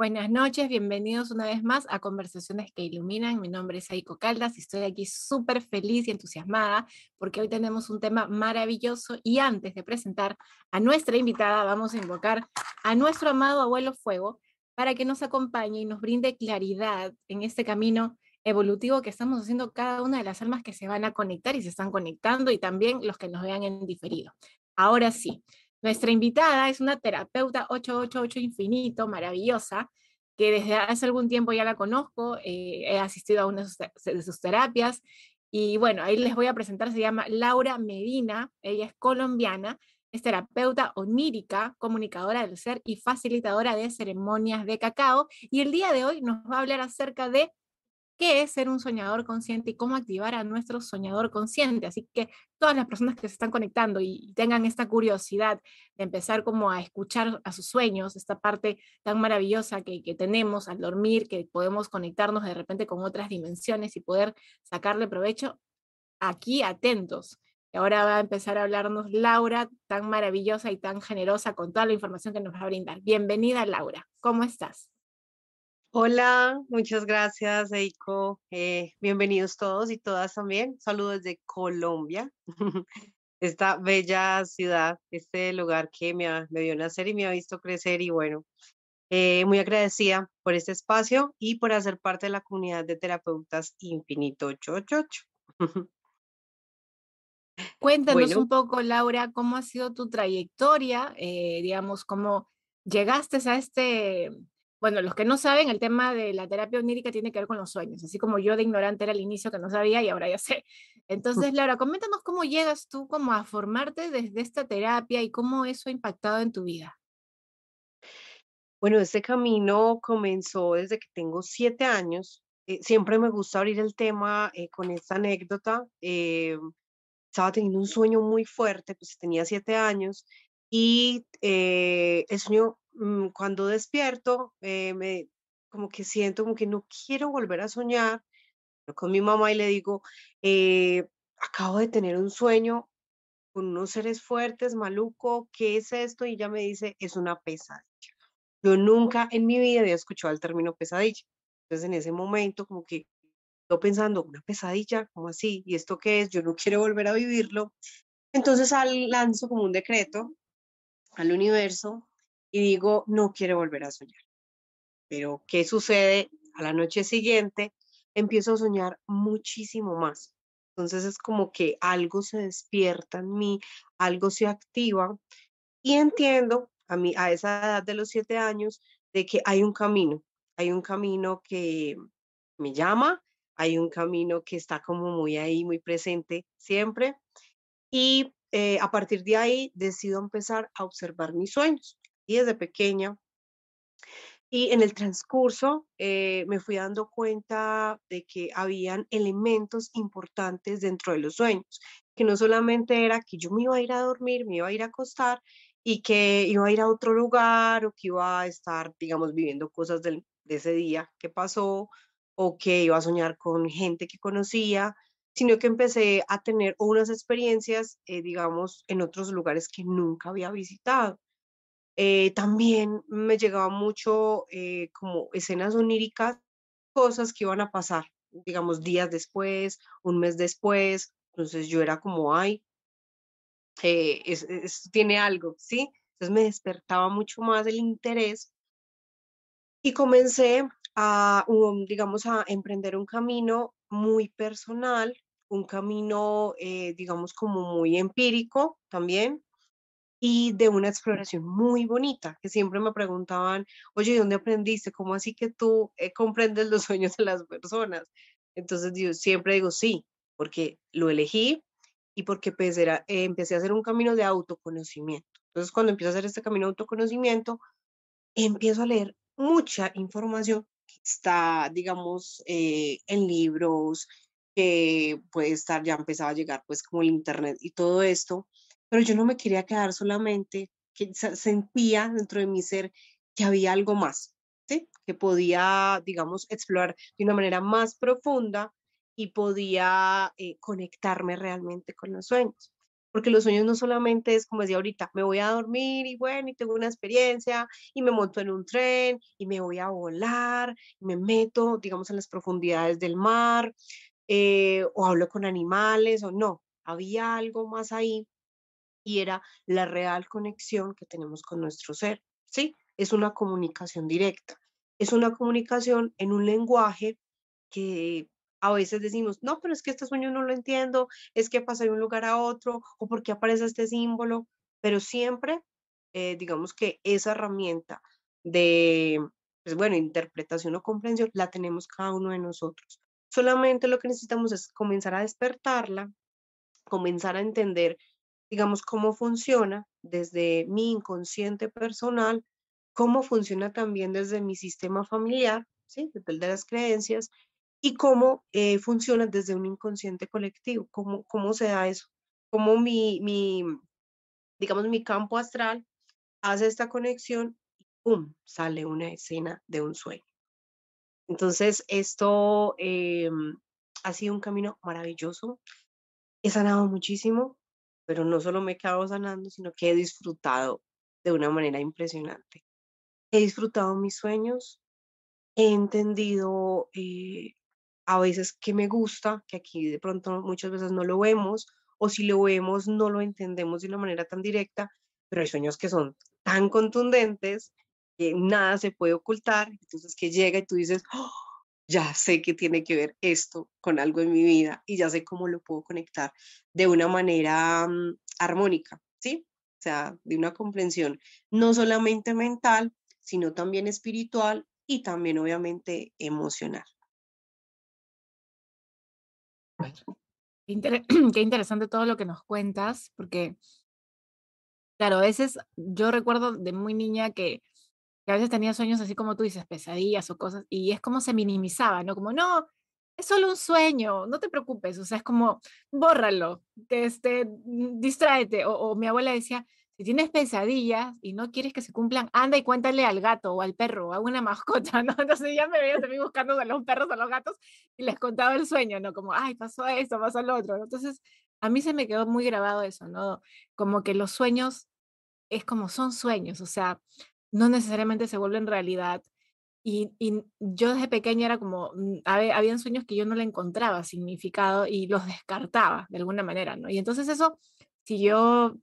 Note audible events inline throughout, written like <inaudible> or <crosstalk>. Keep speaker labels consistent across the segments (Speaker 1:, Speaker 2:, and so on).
Speaker 1: Buenas noches, bienvenidos una vez más a Conversaciones que Iluminan. Mi nombre es Aiko Caldas y estoy aquí súper feliz y entusiasmada porque hoy tenemos un tema maravilloso y antes de presentar a nuestra invitada vamos a invocar a nuestro amado abuelo Fuego para que nos acompañe y nos brinde claridad en este camino evolutivo que estamos haciendo cada una de las almas que se van a conectar y se están conectando y también los que nos vean en diferido. Ahora sí, nuestra invitada es una terapeuta 888 infinito, maravillosa, que desde hace algún tiempo ya la conozco, eh, he asistido a una de sus terapias y bueno, ahí les voy a presentar, se llama Laura Medina, ella es colombiana, es terapeuta onírica, comunicadora del ser y facilitadora de ceremonias de cacao y el día de hoy nos va a hablar acerca de qué es ser un soñador consciente y cómo activar a nuestro soñador consciente. Así que todas las personas que se están conectando y tengan esta curiosidad de empezar como a escuchar a sus sueños, esta parte tan maravillosa que, que tenemos al dormir, que podemos conectarnos de repente con otras dimensiones y poder sacarle provecho, aquí atentos. Y ahora va a empezar a hablarnos Laura, tan maravillosa y tan generosa con toda la información que nos va a brindar. Bienvenida, Laura. ¿Cómo estás?
Speaker 2: Hola, muchas gracias, Eiko. Eh, bienvenidos todos y todas también. Saludos desde Colombia, <laughs> esta bella ciudad, este lugar que me, me vio nacer y me ha visto crecer. Y bueno, eh, muy agradecida por este espacio y por hacer parte de la comunidad de terapeutas Infinito 888. <laughs>
Speaker 1: Cuéntanos un poco, Laura, cómo ha sido tu trayectoria, eh, digamos, cómo llegaste a este bueno, los que no saben, el tema de la terapia onírica tiene que ver con los sueños, así como yo de ignorante era al inicio que no sabía y ahora ya sé. Entonces, Laura, coméntanos cómo llegas tú como a formarte desde esta terapia y cómo eso ha impactado en tu vida.
Speaker 2: Bueno, este camino comenzó desde que tengo siete años. Eh, siempre me gusta abrir el tema eh, con esta anécdota. Eh, estaba teniendo un sueño muy fuerte, pues tenía siete años y el sueño Mm, cuando despierto, eh, me, como que siento como que no quiero volver a soñar con mi mamá y le digo, eh, acabo de tener un sueño con unos seres fuertes, maluco, ¿qué es esto? Y ella me dice, es una pesadilla. Yo nunca en mi vida había escuchado el término pesadilla. Entonces en ese momento como que yo pensando, una pesadilla, ¿cómo así? ¿Y esto qué es? Yo no quiero volver a vivirlo. Entonces lanzo como un decreto al universo y digo, no quiero volver a soñar. Pero, ¿qué sucede? A la noche siguiente empiezo a soñar muchísimo más. Entonces es como que algo se despierta en mí, algo se activa y entiendo a mí a esa edad de los siete años de que hay un camino, hay un camino que me llama, hay un camino que está como muy ahí, muy presente siempre y eh, a partir de ahí decido empezar a observar mis sueños desde pequeña. Y en el transcurso eh, me fui dando cuenta de que habían elementos importantes dentro de los sueños, que no solamente era que yo me iba a ir a dormir, me iba a ir a acostar y que iba a ir a otro lugar o que iba a estar, digamos, viviendo cosas de ese día que pasó o que iba a soñar con gente que conocía, sino que empecé a tener unas experiencias, eh, digamos, en otros lugares que nunca había visitado. Eh, también me llegaba mucho eh, como escenas oníricas, cosas que iban a pasar, digamos, días después, un mes después. Entonces yo era como, ay, eh, tiene algo, ¿sí? Entonces me despertaba mucho más el interés y comencé a, digamos, a emprender un camino muy personal, un camino, digamos, como muy empírico también, y de una exploración muy bonita, que siempre me preguntaban, oye, ¿dónde aprendiste? ¿Cómo así que tú eh, comprendes los <laughs> sueños de las personas? Entonces yo siempre digo sí, porque lo elegí y porque pues, era, eh, empecé a hacer un camino de autoconocimiento. Entonces cuando empiezo a hacer este camino de autoconocimiento, empiezo a leer mucha información que está, digamos, eh, en libros, que puede estar, ya empezaba a llegar pues como el internet y todo esto pero yo no me quería quedar solamente, que sentía dentro de mi ser que había algo más, ¿sí? que podía, digamos, explorar de una manera más profunda y podía eh, conectarme realmente con los sueños. porque los sueños no solamente es como decía ahorita, me voy a dormir y bueno, y tengo una experiencia y me monto en un tren y me voy a volar, y me meto, digamos, en las profundidades del mar, eh, o hablo con animales, o no, había algo más ahí y era la real conexión que tenemos con nuestro ser, ¿sí? Es una comunicación directa, es una comunicación en un lenguaje que a veces decimos, no, pero es que este sueño no lo entiendo, es que pasa de un lugar a otro, o porque aparece este símbolo, pero siempre, eh, digamos que esa herramienta de, pues bueno, interpretación o comprensión la tenemos cada uno de nosotros. Solamente lo que necesitamos es comenzar a despertarla, comenzar a entender, digamos, cómo funciona desde mi inconsciente personal, cómo funciona también desde mi sistema familiar, ¿sí? desde las creencias, y cómo eh, funciona desde un inconsciente colectivo, cómo, cómo se da eso, cómo mi, mi, digamos, mi campo astral hace esta conexión y ¡pum! sale una escena de un sueño. Entonces, esto eh, ha sido un camino maravilloso. He sanado muchísimo, pero no solo me he quedado sanando, sino que he disfrutado de una manera impresionante. He disfrutado mis sueños, he entendido eh, a veces que me gusta, que aquí de pronto muchas veces no lo vemos, o si lo vemos no lo entendemos de una manera tan directa, pero hay sueños que son tan contundentes que nada se puede ocultar, entonces que llega y tú dices, ¡Oh! Ya sé que tiene que ver esto con algo en mi vida y ya sé cómo lo puedo conectar de una manera mm, armónica, ¿sí? O sea, de una comprensión no solamente mental, sino también espiritual y también obviamente emocional. <clears throat>
Speaker 1: Qué interesante todo lo que nos cuentas, porque, claro, a veces yo recuerdo de muy niña que, a veces tenía sueños así como tú dices, pesadillas o cosas, y es como se minimizaba, ¿no? Como, no, es solo un sueño, no te preocupes, o sea, es como, bórralo, que este, distráete, o, o mi abuela decía, si tienes pesadillas y no quieres que se cumplan, anda y cuéntale al gato o al perro o a una mascota, <laughs> ¿no? Entonces ya me veía también buscando a los perros o a los gatos y les contaba el sueño, ¿no? Como, ay, pasó esto, pasó lo otro. Entonces, a mí se me quedó muy grabado eso, ¿no? Como que los sueños es como son sueños, o sea, no necesariamente se vuelven realidad. Y, y yo desde pequeña era como, mm, habían sueños que yo no le encontraba significado y los descartaba de alguna manera, ¿no? Y entonces eso siguió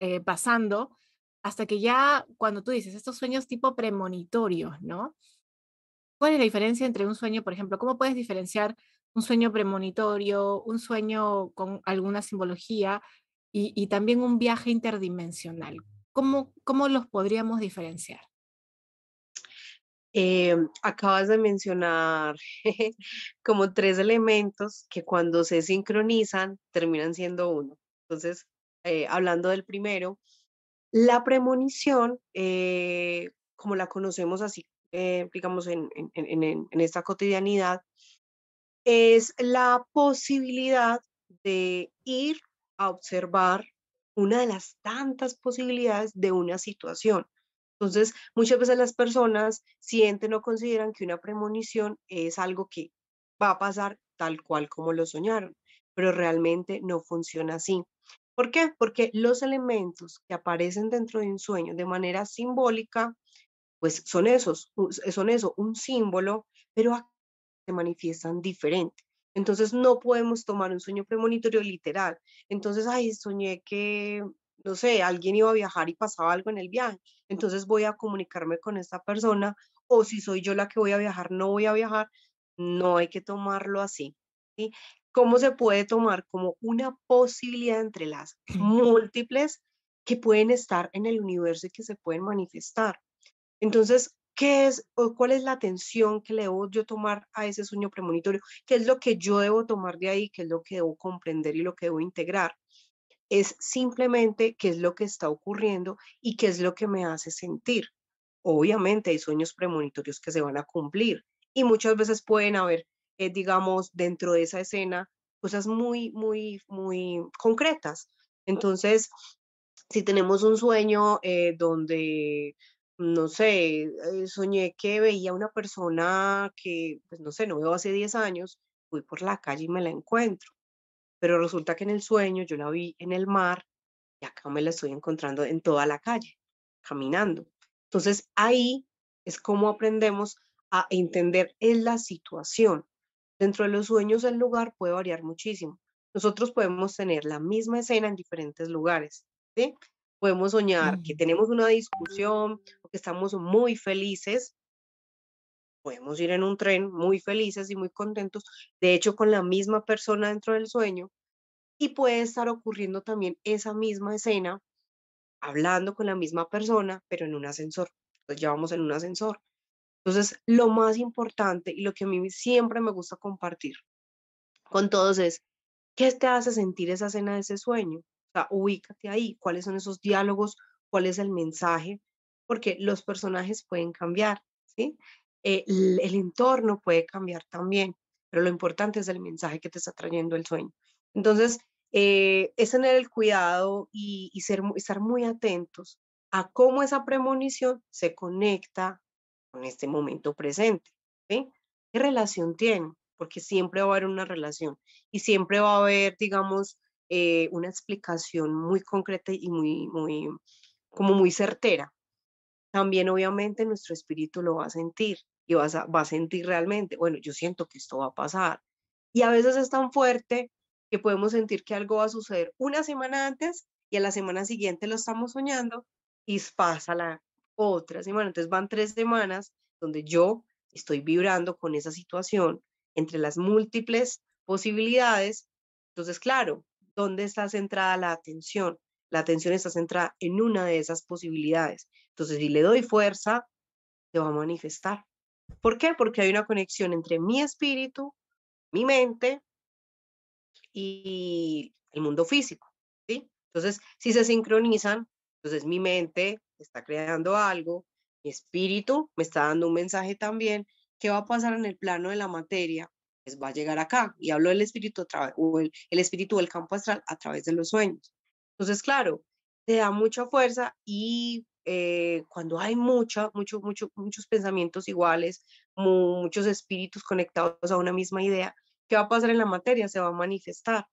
Speaker 1: eh, pasando hasta que ya cuando tú dices estos sueños tipo premonitorios, ¿no? ¿Cuál es la diferencia entre un sueño, por ejemplo? ¿Cómo puedes diferenciar un sueño premonitorio, un sueño con alguna simbología y, también un viaje interdimensional? ¿Cómo, cómo los podríamos diferenciar?
Speaker 2: Eh, acabas de mencionar <laughs> como tres elementos que cuando se sincronizan terminan siendo uno. Entonces, eh, hablando del primero, la premonición, eh, como la conocemos así, digamos, en, esta cotidianidad, es la posibilidad de ir a observar una de las tantas posibilidades de una situación. Entonces, muchas veces las personas sienten o consideran que una premonición es algo que va a pasar tal cual como lo soñaron, pero realmente no funciona así. ¿Por qué? Porque los elementos que aparecen dentro de un sueño de manera simbólica, pues son esos, son eso, un símbolo, pero se manifiestan diferente. Entonces no podemos tomar un sueño premonitorio literal. Entonces, ay, soñé que, no sé, alguien iba a viajar y pasaba algo en el viaje. Entonces voy a comunicarme con esta persona o si soy yo la que voy a viajar, no voy a viajar. No hay que tomarlo así. ¿sí? cómo se puede tomar como una posibilidad entre las <laughs> múltiples que pueden estar en el universo y que se pueden manifestar. Entonces, ¿qué es o cuál es la atención que le debo yo tomar a ese sueño premonitorio? ¿Qué es lo que yo debo tomar de ahí? ¿Qué es lo que debo comprender y lo que debo integrar? Es simplemente qué es lo que está ocurriendo y qué es lo que me hace sentir. Obviamente hay sueños premonitorios que se van a cumplir y muchas veces pueden haber eh, digamos, dentro de esa escena, cosas muy, muy, muy concretas. Entonces, si tenemos un sueño eh, donde, no sé, eh, soñé que veía una persona que, pues no sé, no veo hace 10 años, voy por la calle y me la encuentro. Pero resulta que en el sueño yo la vi en el mar y acá me la estoy encontrando en toda la calle, caminando. Entonces ahí es como aprendemos a entender en la situación. Dentro de los sueños el lugar puede variar muchísimo. Nosotros podemos tener la misma escena en diferentes lugares, ¿sí? Podemos soñar que tenemos una discusión o que estamos muy felices. Podemos ir en un tren muy felices y muy contentos, de hecho con la misma persona dentro del sueño. Y puede estar ocurriendo también esa misma escena, hablando con la misma persona, pero en un ascensor. Entonces ya vamos en un ascensor. Entonces, lo más importante y lo que a mí siempre me gusta compartir con todos es, ¿qué te hace sentir esa escena de ese sueño? O sea, ubícate ahí, cuáles son esos diálogos, cuál es el mensaje, porque los personajes pueden cambiar, ¿sí? Eh, el, entorno puede cambiar también, pero lo importante es el mensaje que te está trayendo el sueño. Entonces, eh, es tener el cuidado y, ser, estar muy atentos a cómo esa premonición se conecta con este momento presente. ¿sí? ¿Qué relación tiene? Porque siempre va a haber una relación y siempre va a haber, digamos, eh, una explicación muy concreta y muy, muy, como muy certera. También obviamente nuestro espíritu lo va a sentir y va a, va a sentir realmente, bueno, yo siento que esto va a pasar. Y a veces es tan fuerte que podemos sentir que algo va a suceder una semana antes y a la semana siguiente lo estamos soñando y pasa la otra semana. Entonces van tres semanas donde yo estoy vibrando con esa situación entre las múltiples posibilidades. Entonces, claro, ¿Dónde está centrada la atención? La atención está centrada en una de esas posibilidades. Entonces, si le doy fuerza, se va a manifestar. ¿Por qué? Porque hay una conexión entre mi espíritu, mi mente y el mundo físico. ¿sí? Entonces, si se sincronizan, entonces mi mente está creando algo, mi espíritu me está dando un mensaje también. ¿Qué va a pasar en el plano de la materia? Pues, va a llegar acá. Y hablo del espíritu o el, el espíritu del campo astral a través de los sueños. Entonces, claro, te da mucha fuerza y eh, cuando hay mucha, mucho, mucho, muchos pensamientos iguales, muchos espíritus conectados a una misma idea, ¿qué va a pasar en la materia? Se va a manifestar.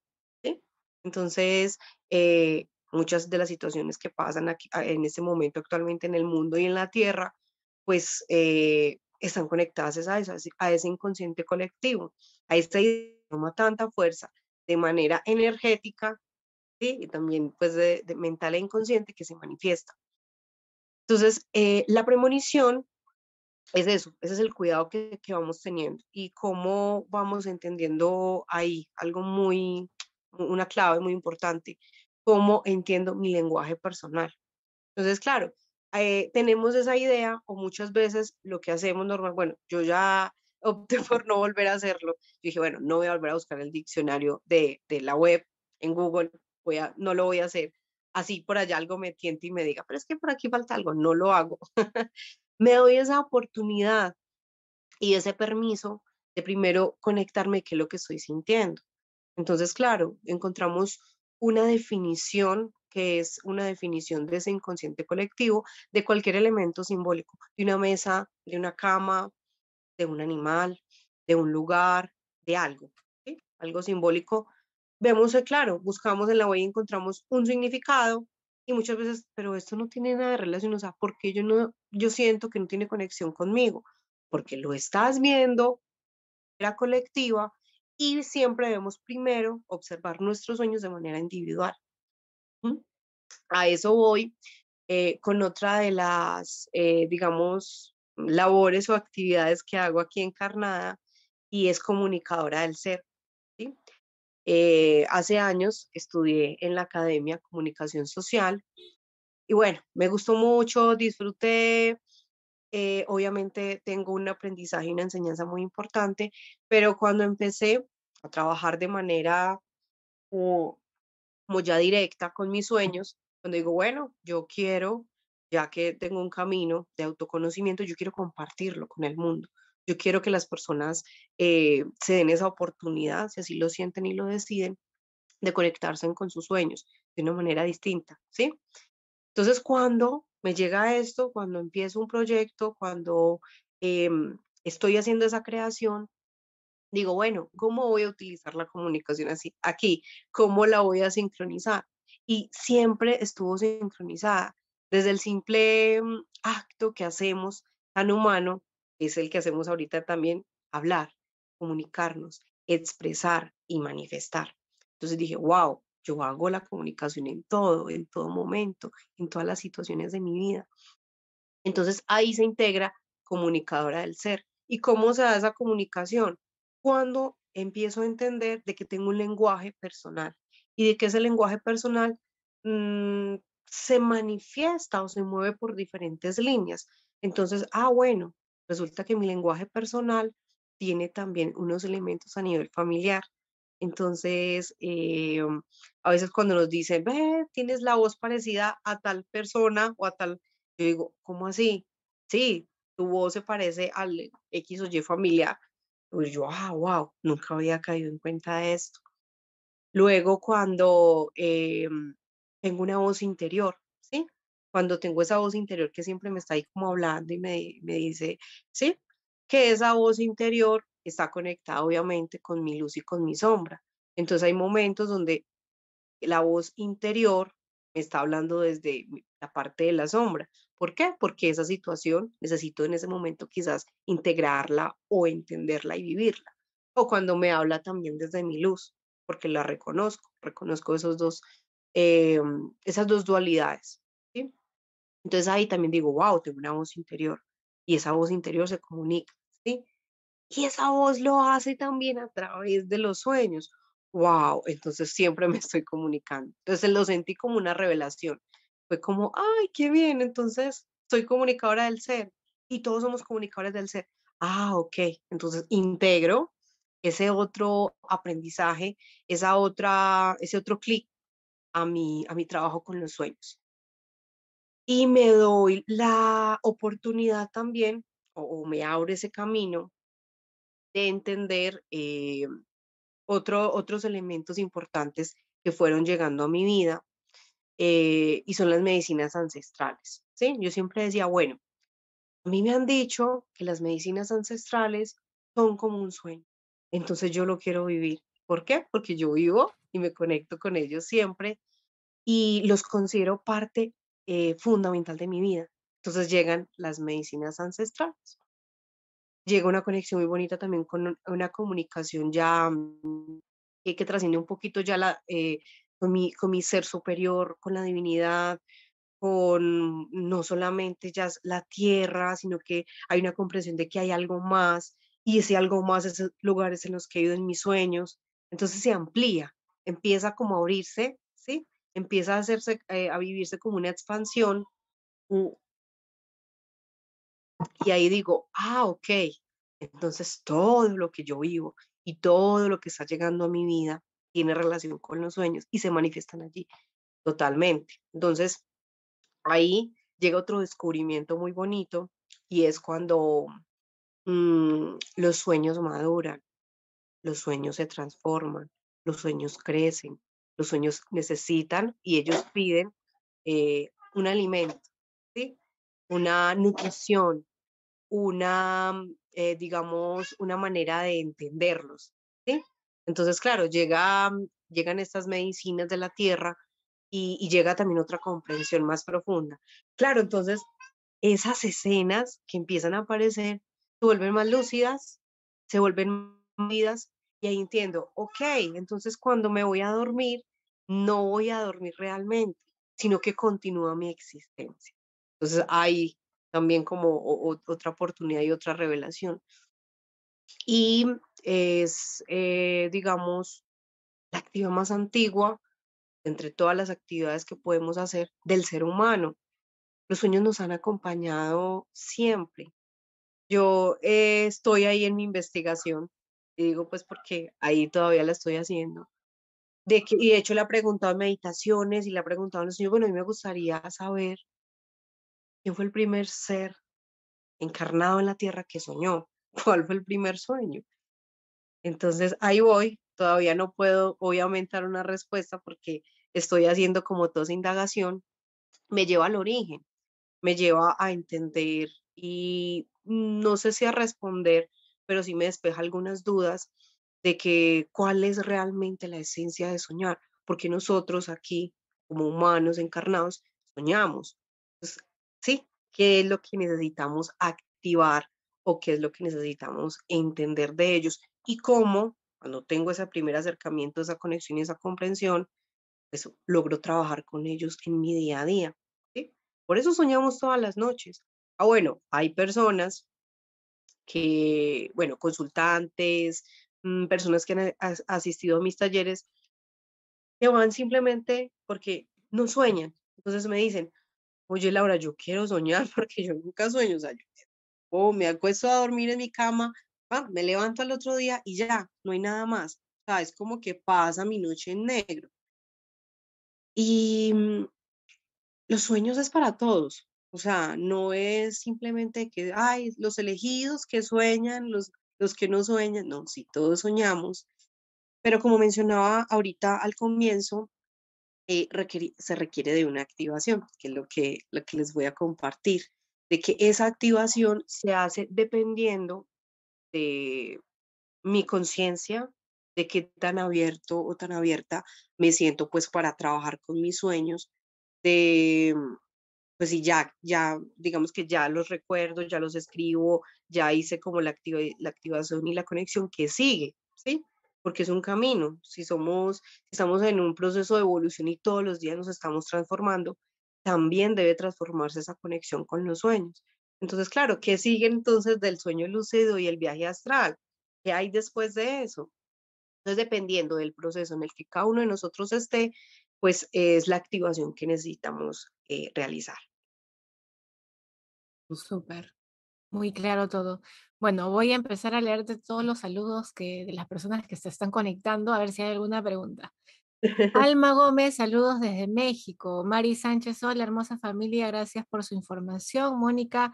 Speaker 2: Entonces, eh, muchas de las situaciones que pasan aquí, en este momento actualmente en el mundo y en la Tierra, pues eh, están conectadas a eso, a ese inconsciente colectivo, a que toma tanta fuerza de manera energética y también pues de, mental e inconsciente que se manifiesta. Entonces, eh, la premonición es eso, ese es el cuidado que, que, vamos teniendo y cómo vamos entendiendo ahí algo muy, una clave muy importante, cómo entiendo mi lenguaje personal. Entonces, claro, eh, tenemos esa idea o muchas veces lo que hacemos normal, bueno, yo ya <laughs> opté por no volver a hacerlo. Dije, bueno, no voy a volver a buscar el diccionario de, de la web en Google, no lo voy a hacer. Así por allá algo me tiente y me diga, pero es que por aquí falta algo, no lo hago. <laughs> me doy esa oportunidad y ese permiso de primero conectarme qué es lo que estoy sintiendo. Entonces, claro, encontramos una definición que es una definición de ese inconsciente colectivo de cualquier elemento simbólico, de una mesa, de una cama, de un animal, de un lugar, de algo, algo simbólico. Vemos, eh, claro, buscamos en la web y encontramos un significado y muchas veces, pero esto no tiene nada de relación, o sea, porque yo no, yo siento que no tiene conexión conmigo, porque lo estás viendo, la colectiva, y siempre debemos primero observar nuestros sueños de manera individual. A eso voy eh, con otra de las, eh, digamos, labores o actividades que hago aquí en Carnada y es comunicadora del ser. Eh, hace años estudié en la Academia Comunicación Social y bueno, me gustó mucho, disfruté, obviamente tengo un aprendizaje y una enseñanza muy importante, pero cuando empecé a trabajar de manera como ya directa con mis sueños, cuando digo, bueno, yo quiero, ya que tengo un camino de autoconocimiento, yo quiero compartirlo con el mundo. Yo quiero que las personas eh, se den esa oportunidad, si así lo sienten y lo deciden, de conectarse con sus sueños de una manera distinta, ¿sí? Entonces, cuando me llega esto, cuando empiezo un proyecto, cuando em, estoy haciendo esa creación, digo, bueno, ¿cómo voy a utilizar la comunicación así aquí? ¿Cómo la voy a sincronizar? y siempre estuvo sincronizada. Desde el simple mm, acto que hacemos tan humano, es el que hacemos ahorita también, hablar, comunicarnos, expresar y manifestar. Entonces dije, wow, yo hago la comunicación en todo, en todo momento, en todas las situaciones de mi vida. Entonces ahí se integra comunicadora del ser. ¿Y cómo se da esa comunicación? Cuando empiezo a entender de que tengo un lenguaje personal y de que ese lenguaje personal mm, se manifiesta o se mueve por diferentes líneas. Entonces, ah, bueno, resulta que mi lenguaje personal tiene también unos elementos a nivel familiar. Entonces, eh, a veces cuando nos dicen, ve, tienes la voz parecida a tal persona o a tal, yo digo, ¿cómo así? Sí, tu voz se parece al X o Y familiar. Pues yo, ah, wow, nunca había caído en cuenta de esto. Luego, cuando em, tengo una voz interior, ¿sí? Cuando tengo esa voz interior que siempre me está ahí como hablando y me, me dice, ¿sí? Que esa voz interior está conectada obviamente con mi luz y con mi sombra. Entonces hay momentos donde la voz interior me está hablando desde la parte de la sombra. ¿Por qué? Porque esa situación necesito en ese momento quizás integrarla o entenderla y vivirla. O cuando me habla también desde mi luz, porque la reconozco, reconozco esos dos, em, esas dos dualidades. Entonces ahí también digo, wow, tengo una voz interior y esa voz interior se comunica. Y esa voz lo hace también a través de los sueños. Wow, entonces siempre me estoy comunicando. Entonces lo sentí como una revelación. Fue como, ay, qué bien, entonces soy comunicadora del ser y todos somos comunicadores del ser. Ah, ok, entonces integro ese otro aprendizaje, esa otra, ese otro clic a mi, a mi trabajo con los sueños. Y me doy la oportunidad también, o, me abre ese camino de entender eh, otro, otros elementos importantes que fueron llegando a mi vida eh, y son las medicinas ancestrales. ¿sí? Yo siempre decía, bueno, a mí me han dicho que las medicinas ancestrales son como un sueño, entonces yo lo quiero vivir. ¿Por qué? Porque yo vivo y me conecto con ellos siempre y los considero parte eh, fundamental de mi vida. Entonces llegan las medicinas ancestrales. Llega una conexión muy bonita también con una comunicación ya mm, que trasciende un poquito ya la, eh, con mi, con mi ser superior, con la divinidad, con no solamente ya la tierra, sino que hay una comprensión de que hay algo más y ese algo más, esos lugares en los que he ido en mis sueños, entonces se amplía, empieza como a abrirse, ¿sí? Empieza a hacerse, eh, a vivirse como una expansión. Y ahí digo, ah, ok, entonces todo lo que yo vivo y todo lo que está llegando a mi vida tiene relación con los sueños y se manifiestan allí totalmente. Entonces, ahí llega otro descubrimiento muy bonito y es cuando mm, los sueños maduran, los sueños se transforman, los sueños crecen, los sueños necesitan y ellos piden eh, un alimento, ¿sí? Una nutrición, una, eh, digamos, una manera de entenderlos. ¿sí? Entonces, claro, llega, mm, llegan estas medicinas de la tierra y, llega también otra comprensión más profunda. Claro, entonces, esas escenas que empiezan a aparecer se vuelven más lúcidas, se vuelven vidas y ahí entiendo, ok, entonces cuando me voy a dormir, no voy a dormir realmente, sino que continúa mi existencia. Entonces hay también como otra oportunidad y otra revelación y es, eh, digamos, la actividad más antigua entre todas las actividades que podemos hacer del ser humano. Los sueños nos han acompañado siempre. Yo eh, estoy ahí en mi investigación, y digo pues porque ahí todavía la estoy haciendo. De que, y de hecho le he preguntado meditaciones y le he preguntado a los niños, bueno, a mí me gustaría saber quién fue el primer ser encarnado en la tierra que soñó <laughs> cuál fue el primer sueño. Entonces ahí voy, todavía no puedo obviamente dar una respuesta porque estoy haciendo como toda esa indagación, me lleva al origen, me lleva a entender y no sé si a responder, pero sí me despeja algunas dudas de que cuál es realmente la esencia de soñar, porque nosotros aquí como humanos encarnados, soñamos. Entonces, sí, ¿qué es lo que necesitamos activar o qué es lo que necesitamos entender de ellos? Y cómo, cuando tengo ese primer acercamiento, esa conexión y esa comprensión, pues logro trabajar con ellos en mi día a día. ¿sí? Por eso soñamos todas las noches. Ah, bueno, hay personas que, bueno, consultantes, mm, personas que han asistido a mis talleres, que van simplemente porque no sueñan. Entonces me dicen, oye Laura, yo quiero soñar <laughs> porque yo nunca sueño, o sea, yo o me acuesto a dormir en mi cama, ah, me levanto al otro día y ya, no hay nada más. O sea, es como que pasa mi noche en negro. Y mm, los sueños es para todos. O sea, no es simplemente que, ay, los elegidos que sueñan, los, los que no sueñan. No, sí, todos soñamos. Pero como mencionaba ahorita al comienzo, eh, se requiere de una activación, que es lo que, lo que les voy a compartir, de que esa activación se hace dependiendo de mi conciencia, de qué tan abierto o tan abierta me siento pues para trabajar con mis sueños, de pues si ya, ya, digamos que ya los recuerdo, ya los escribo, ya hice como la, la activación y la conexión que sigue, ¿sí? Porque es un camino. Si somos, si estamos en un proceso de evolución y todos los días nos estamos transformando, también debe transformarse esa conexión con los sueños. Entonces, claro, ¿qué sigue entonces del sueño lúcido y el viaje astral? ¿Qué hay después de eso? Entonces, dependiendo del proceso en el que cada uno de nosotros esté, pues es la activación que necesitamos eh, realizar.
Speaker 1: Súper, muy claro todo. Bueno, voy a empezar a leerte todos los saludos que, de las personas que se están conectando, a ver si hay alguna pregunta. <laughs> Alma Gómez, saludos desde México. Mari Sánchez, hola, hermosa familia, gracias por su información. Mónica,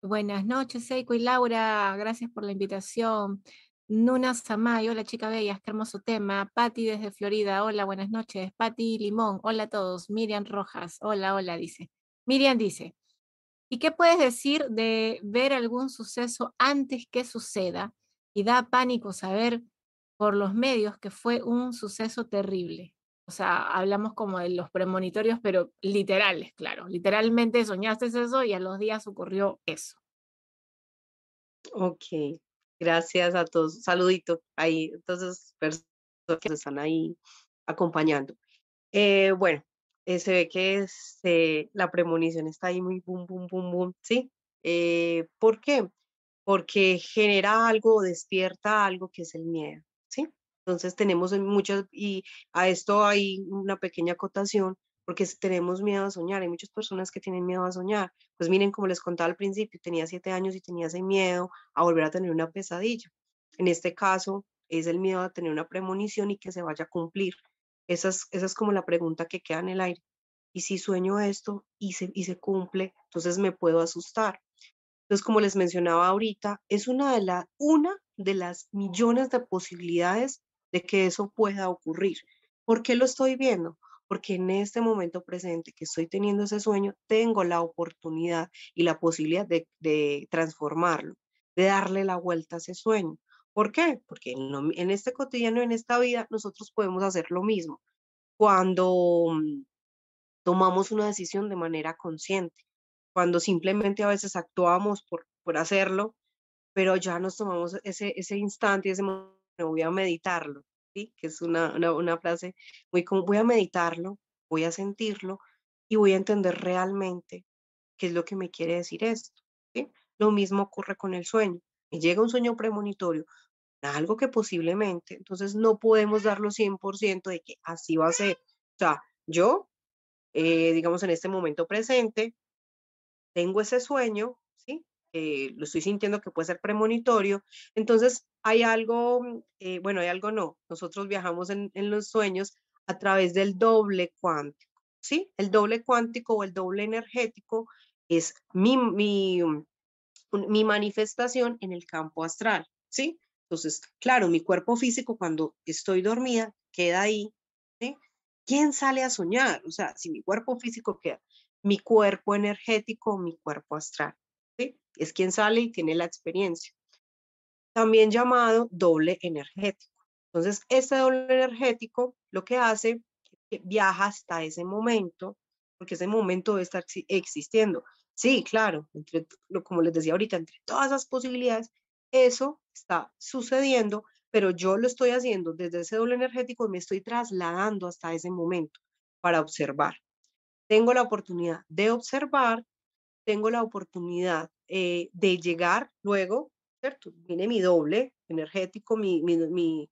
Speaker 1: buenas noches. Seiko y Laura, gracias por la invitación. Nuna Samay, hola chica bella, qué hermoso tema. Patti desde Florida, hola, buenas noches. Patti Limón, hola a todos. Miriam Rojas, hola, hola, dice. Miriam dice, ¿Y qué puedes decir de ver algún suceso antes que suceda y da pánico saber por los medios que fue un suceso terrible? O sea, hablamos como de los premonitorios, pero literales, claro. Literalmente soñaste eso y a los días ocurrió eso.
Speaker 2: Ok, gracias a todos. Saludito ahí, entonces, personas que están ahí acompañando. Eh, bueno, eh, se ve que la premonición está ahí muy boom, boom, boom, boom, ¿sí? Eh, ¿Por qué? Porque genera algo, despierta algo que es el miedo, ¿sí? Entonces tenemos muchas, y a esto hay una pequeña acotación, porque tenemos miedo a soñar, hay muchas personas que tienen miedo a soñar. Pues miren, como les contaba al principio, tenía siete años y tenía ese miedo a volver a tener una pesadilla. En este caso, es el miedo a tener una premonición y que se vaya a cumplir. Esa es, como la pregunta que queda en el aire. Y si sueño esto y se, y se cumple, entonces me puedo asustar. Entonces, como les mencionaba ahorita, es una de, la, una de las millones de posibilidades de que eso pueda ocurrir. ¿Por qué lo estoy viendo? Porque en este momento presente que estoy teniendo ese sueño, tengo la oportunidad y la posibilidad de, de transformarlo, de darle la vuelta a ese sueño. ¿Por qué? Porque en, este cotidiano, en esta vida, nosotros podemos hacer lo mismo. Cuando mm, tomamos una decisión de manera consciente, cuando simplemente a veces actuamos por, por hacerlo, pero ya nos tomamos ese, ese instante, ese momento, voy a meditarlo, ¿sí? que es una, una, frase muy como, voy a meditarlo, voy a sentirlo y voy a entender realmente qué es lo que me quiere decir esto. ¿sí? Lo mismo ocurre con el sueño. Me llega un sueño premonitorio, algo que posiblemente, entonces no podemos darlo 100% de que así va a ser. O sea, yo, eh, digamos, en este momento presente, tengo ese sueño, ¿sí? lo estoy sintiendo que puede ser premonitorio, entonces hay algo, eh, bueno, hay algo no, nosotros viajamos en, en los sueños a través del doble cuántico, ¿sí? El doble cuántico o el doble energético es mi, mi, mi manifestación en el campo astral, ¿sí? Entonces, claro, mi cuerpo físico cuando estoy dormida queda ahí. ¿Quién sale a soñar? O sea, si mi cuerpo físico queda, mi cuerpo energético, mi cuerpo astral. ¿sí? Es quien sale y tiene la experiencia. También llamado doble energético. Entonces, este doble energético lo que hace que viaja hasta ese momento, porque ese momento debe estar existiendo. Sí, claro, como les decía ahorita, entre todas esas posibilidades, eso está sucediendo, pero yo lo estoy haciendo desde ese doble energético y me estoy trasladando hasta ese momento para observar. Tengo la oportunidad de observar, tengo la oportunidad eh, de llegar luego, ¿cierto? Viene mi doble energético, mi, mi, mi,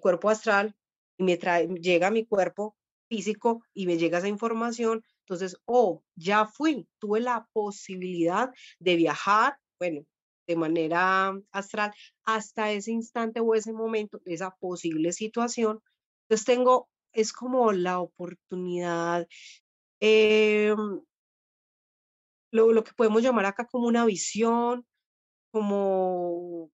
Speaker 2: cuerpo astral, y me trae, llega a mi cuerpo físico y me llega esa información. Entonces, oh, ya fui, tuve la posibilidad de viajar, bueno, de manera astral hasta ese instante o ese momento, esa posible situación. Entonces tengo, es como la oportunidad, em, lo, lo que podemos llamar acá como una visión, como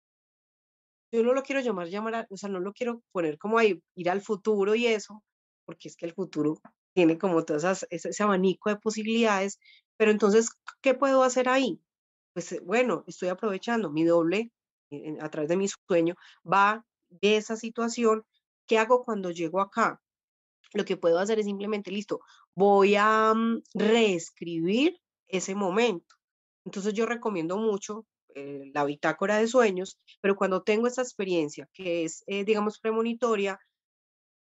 Speaker 2: yo no lo quiero llamar, llamar, o sea, no lo quiero poner como ahí, ir al futuro y eso, porque es que el futuro tiene como todo ese, abanico de posibilidades, pero entonces, ¿qué puedo hacer ahí? Pues eh, bueno, estoy aprovechando mi doble a través de mi sueño, va de esa situación, ¿qué hago cuando llego acá? Lo que puedo hacer es simplemente, listo, voy a mm, reescribir ese momento. Entonces yo recomiendo mucho eh, la bitácora de sueños, pero cuando tengo esta experiencia que es, eh, digamos, premonitoria,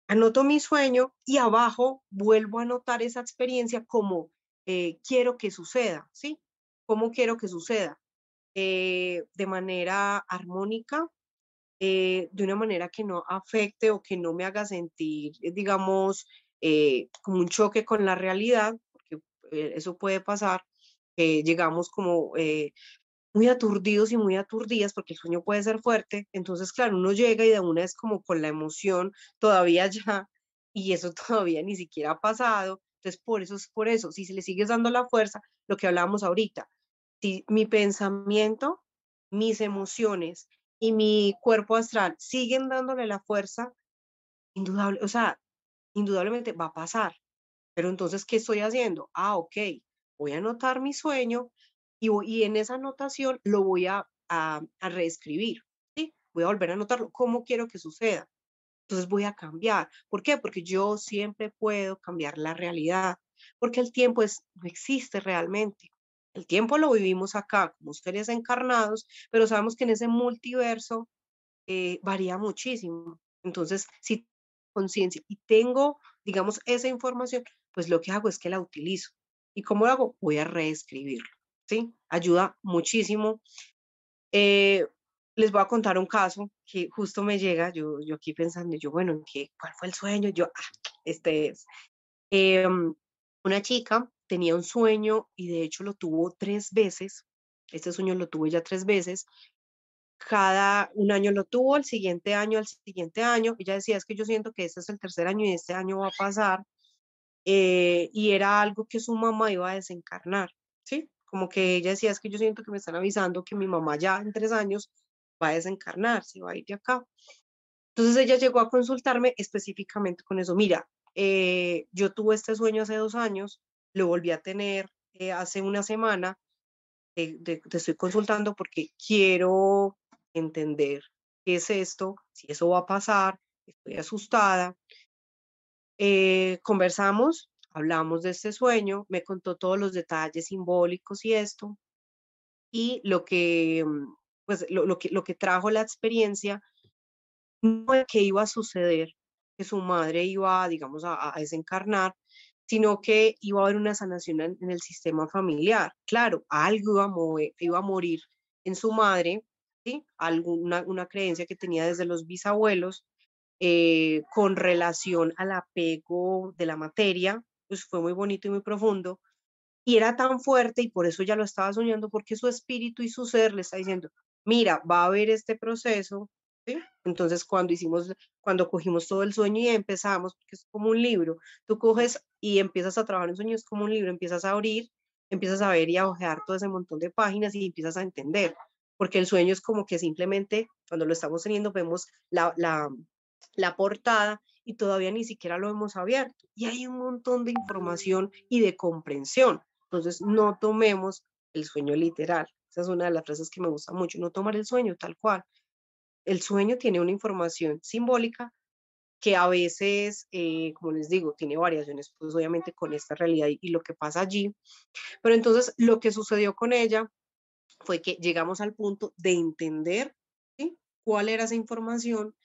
Speaker 2: anoto mi sueño y abajo vuelvo a anotar esa experiencia como eh, quiero que suceda, ¿sí? ¿Cómo quiero que suceda? de manera armónica, de una manera que no afecte o que no me haga sentir, digamos, como un choque con la realidad, porque eso puede pasar, llegamos como muy aturdidos y muy aturdidas porque el sueño puede ser fuerte. Entonces, claro, uno llega y de una es como con la emoción todavía <laughs> ya y eso todavía ni siquiera ha pasado. Entonces, por eso es por eso. Si se le sigues dando la fuerza, lo que hablábamos ahorita, si mi pensamiento, mis emociones y mi cuerpo astral siguen dándole la fuerza, indudable, o sea, indudablemente va a pasar. Pero entonces, ¿qué estoy haciendo? Ah, ok, voy a anotar mi sueño, y, en esa anotación lo voy a, a, reescribir, ¿sí? Voy a volver a anotarlo, cómo quiero que suceda. Entonces voy a cambiar. ¿Por qué? Porque yo siempre puedo cambiar la realidad, porque el tiempo es, no existe realmente. El tiempo lo vivimos acá como seres encarnados, pero sabemos que en ese multiverso eh, varía muchísimo. Entonces, si conciencia y tengo, digamos, esa información, pues lo que hago es que la utilizo. ¿Y cómo lo hago? Voy a reescribirlo. ¿sí? Ayuda muchísimo. Eh, les voy a contar un caso que justo me llega, yo, yo aquí pensando, yo, bueno, ¿qué, ¿cuál fue el sueño? Yo, ah, este es. Em, una chica tenía un sueño y de hecho lo tuvo tres veces. Este sueño lo tuvo ya tres veces. Cada un año lo tuvo, el siguiente año, el siguiente año. Ella decía, es que yo siento que este es el tercer año y este año va a pasar. Eh, y era algo que su mamá iba a desencarnar, ¿sí? como que ella decía, es que yo siento que me están avisando que mi mamá ya en tres años va a desencarnar, se va a ir de acá. Entonces ella llegó a consultarme específicamente con eso. Mira, eh, yo tuve este sueño hace dos años, lo volví a tener eh, hace una semana, eh, te estoy consultando porque quiero entender qué es esto, si eso va a pasar, estoy asustada. conversamos, hablamos de este sueño, me contó todos los detalles simbólicos y esto, y lo que, mm, pues, lo, que, lo que trajo la experiencia no es que iba a suceder, que su madre iba, digamos, a, desencarnar, sino que iba a haber una sanación en, el sistema familiar. Claro, algo iba a, iba a morir en su madre, ¿sí? Alguna una creencia que tenía desde los bisabuelos eh, con relación al apego de la materia, pues fue muy bonito y muy profundo. Y era tan fuerte y por eso ya lo estaba soñando, porque su espíritu y su ser le está diciendo, mira, va a haber este proceso. Entonces, cuando hicimos, cuando cogimos todo el sueño y empezamos, porque es como un libro, tú coges y empiezas a trabajar en sueños como un libro, empiezas a abrir, empiezas a ver y a ojear todo ese montón de páginas y empiezas a entender, porque el sueño es como que simplemente cuando lo estamos teniendo vemos la, la, la portada y todavía ni siquiera lo hemos abierto. Y hay un montón de información y de comprensión. Entonces, no tomemos el sueño literal. Esa es una de las frases que me gusta mucho, no tomar el sueño tal cual. El sueño tiene una información simbólica que a veces, eh, como les digo, tiene variaciones, pues obviamente con esta realidad y, lo que pasa allí. Pero entonces lo que sucedió con ella fue que llegamos al punto de entender cuál era esa información,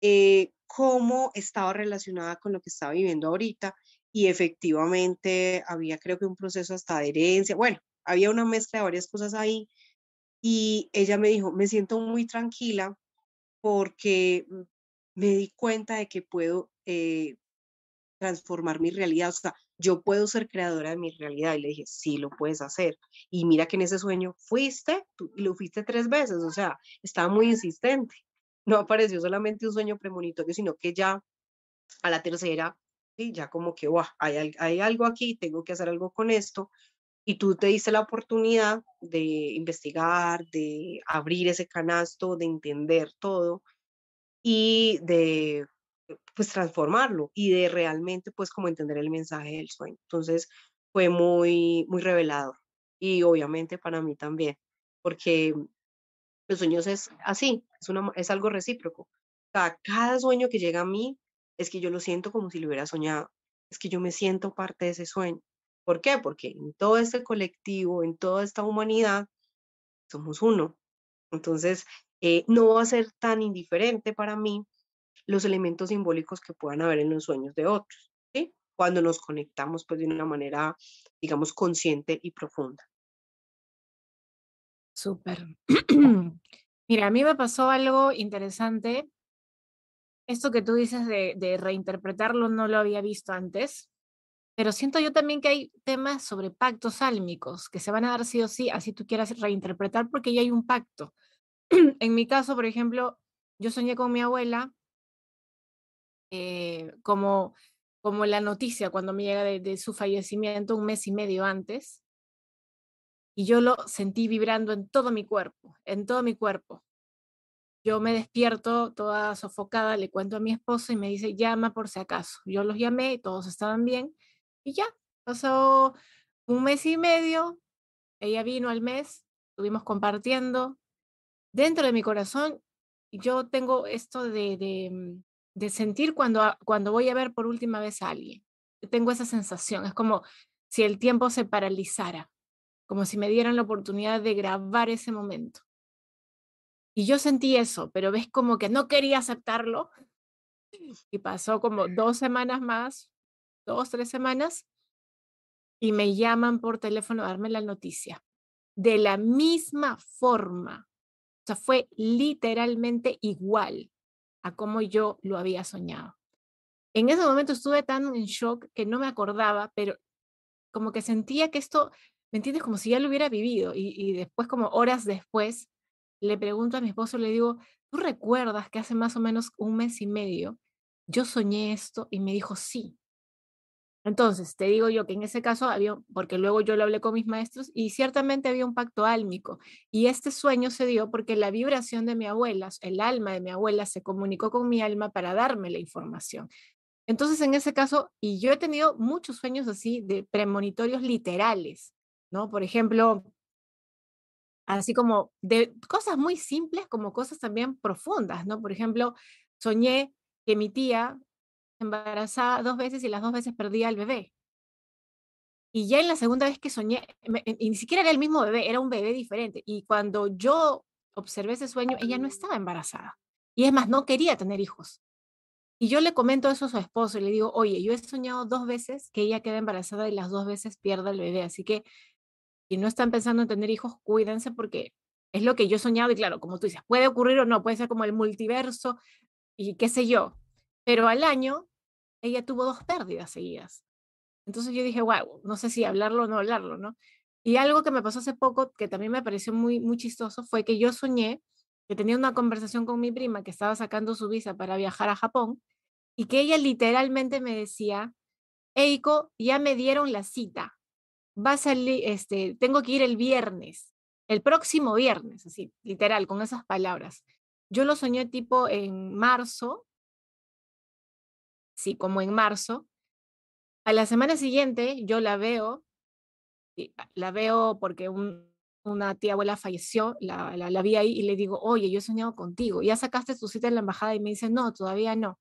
Speaker 2: eh, cómo estaba relacionada con lo que estaba viviendo ahorita y efectivamente había creo que un proceso hasta de herencia, bueno, había una mezcla de varias cosas ahí y ella me dijo, me siento muy tranquila porque me di cuenta de que puedo eh, transformar mi realidad, o sea, yo puedo ser creadora de mi realidad. Y le dije, sí, lo puedes hacer. Y mira que en ese sueño fuiste, tú, y lo fuiste tres veces, o sea, estaba muy insistente. No apareció solamente un sueño premonitorio, sino que ya a la tercera, sí, ya como que, hay, hay algo aquí, tengo que hacer algo con esto. Y tú te diste la oportunidad de investigar, de abrir ese canasto, de entender todo y de pues transformarlo y de realmente pues como entender el mensaje del sueño. Entonces fue muy, muy revelador y obviamente para mí también, porque los sueños es así, es, una, es algo recíproco. Cada, cada sueño que llega a mí es que yo lo siento como si lo hubiera soñado, es que yo me siento parte de ese sueño. ¿Por qué? Porque en todo este colectivo, en toda esta humanidad, somos uno. Entonces, eh, no va a ser tan indiferente para mí los elementos simbólicos que puedan haber en los sueños de otros, cuando nos conectamos pues, de una manera, digamos, consciente y profunda.
Speaker 1: Súper. Mira, a mí me pasó algo interesante. Esto que tú dices de reinterpretarlo no lo había visto antes, pero siento yo también que hay temas sobre pactos álmicos que se van a dar sí o sí, así tú quieras reinterpretar, porque ya hay un pacto. <clears throat> en mi caso, por ejemplo, yo soñé con mi abuela eh, como, como la noticia cuando me llega de, su fallecimiento un mes y medio antes. Y yo lo sentí vibrando en todo mi cuerpo, en todo mi cuerpo. Yo me despierto toda sofocada, le cuento a mi esposo y me dice, llama por si acaso. Yo los llamé, todos estaban bien y ya, pasó un mes y medio, ella vino al mes, estuvimos compartiendo. Dentro de mi corazón, yo tengo esto de, de, mm, de sentir cuando, cuando voy a ver por última vez a alguien. Tengo esa sensación, es como si el tiempo se paralizara, como si me dieran la oportunidad de grabar ese momento. Y yo sentí eso, pero ves como que no quería aceptarlo. Y pasó como dos semanas más, dos, tres semanas, y me llaman por teléfono a darme la noticia. De la misma forma. O sea, fue literalmente igual a cómo yo lo había soñado. En ese momento estuve tan en shock que no me acordaba, pero como que sentía que esto, ¿me entiendes? Como si ya lo hubiera vivido. Y, después, como horas después, le pregunto a mi esposo, le digo, ¿tú recuerdas que hace más o menos un mes y medio yo soñé esto? Y me dijo, sí. Entonces, te digo yo que en ese caso había, porque luego yo lo hablé con mis maestros y ciertamente había un pacto álmico. Y este sueño se dio porque la vibración de mi abuela, el alma de mi abuela, se comunicó con mi alma para darme la información. Entonces, en ese caso, y yo he tenido muchos sueños así de premonitorios literales, ¿no? Por ejemplo, así como de cosas muy simples como cosas también profundas, ¿no? Por ejemplo, soñé que mi tía embarazada dos veces y las dos veces perdía al bebé. Y ya en la segunda vez que soñé, y ni siquiera era el mismo bebé, era un bebé diferente. Y cuando yo observé ese sueño, ella no estaba embarazada. Y es más, no quería tener hijos. Y yo le comento eso a su esposo y le digo, oye, yo he soñado dos veces que ella queda embarazada y las dos veces pierda el bebé. Así que si no están pensando en tener hijos, cuídense porque es lo que yo he soñado. Y claro, como tú dices, puede ocurrir o no, puede ser como el multiverso y qué sé yo. Pero al año ella tuvo dos pérdidas seguidas. Entonces yo dije, wow, no sé si hablarlo o no hablarlo, ¿no? Y algo que me pasó hace poco, que también me pareció muy, muy chistoso, fue que yo soñé que tenía una conversación con mi prima que estaba sacando su visa para viajar a Japón y que ella literalmente me decía, Eiko, ya me dieron la cita, va a este, tengo que ir el viernes, el próximo viernes, así, literal, con esas palabras. Yo lo soñé tipo en marzo sí, como en marzo. A la semana siguiente yo la veo, la veo porque una tía abuela falleció, la, la, vi ahí y le digo, oye, yo he soñado contigo, ya sacaste tu cita en la embajada y me dice, no, todavía no.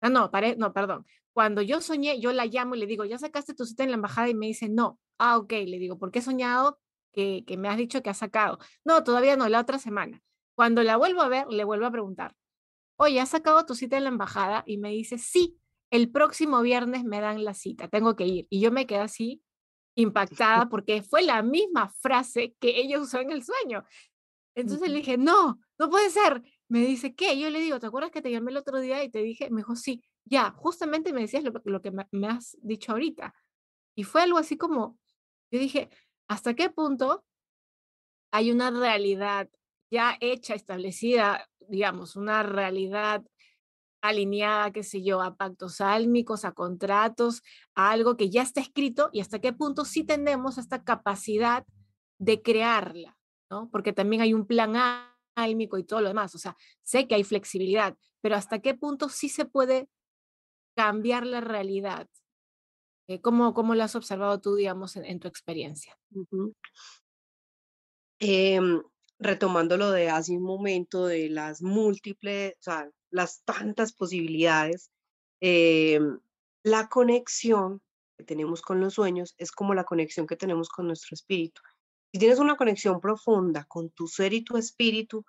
Speaker 1: Ah, no, no, perdón. Cuando yo soñé, yo la llamo y le digo, ¿ya sacaste tu cita en la embajada? Y me dice, no. Ah, ok, le digo, ¿por qué he soñado que, que me has dicho que has sacado? No, todavía no, la otra semana. Cuando la vuelvo a ver, le vuelvo a preguntar, oye, ¿has sacado tu cita en la embajada? Y me dice, sí, el próximo viernes me dan la cita, tengo que ir. Y yo me quedé así <laughs> impactada porque fue la misma frase que ella usó en el sueño. Entonces le dije, no, no puede ser. Me dice, ¿qué? Yo le digo, ¿te acuerdas que te llamé el otro día y te dije? Me dijo, sí, ya, justamente me decías lo, que me, me, has dicho ahorita. Y fue algo así como, yo dije, ¿hasta qué punto hay una realidad ya hecha, establecida, digamos, una realidad alineada, qué sé yo, a pactos álmicos, a contratos, a algo que ya está escrito y hasta qué punto sí tenemos esta capacidad de crearla, ¿no? Porque también hay un plan álmico y todo lo demás, o sea, sé que hay flexibilidad, pero hasta qué punto sí se puede cambiar la realidad. Eh, ¿cómo, ¿cómo, lo has observado tú, digamos, en, tu experiencia?
Speaker 2: Retomando lo de hace un momento, de las múltiples, o sea, las tantas posibilidades, em, la conexión que tenemos con los sueños es como la conexión que tenemos con nuestro espíritu. Si tienes una conexión profunda con tu ser y tu espíritu,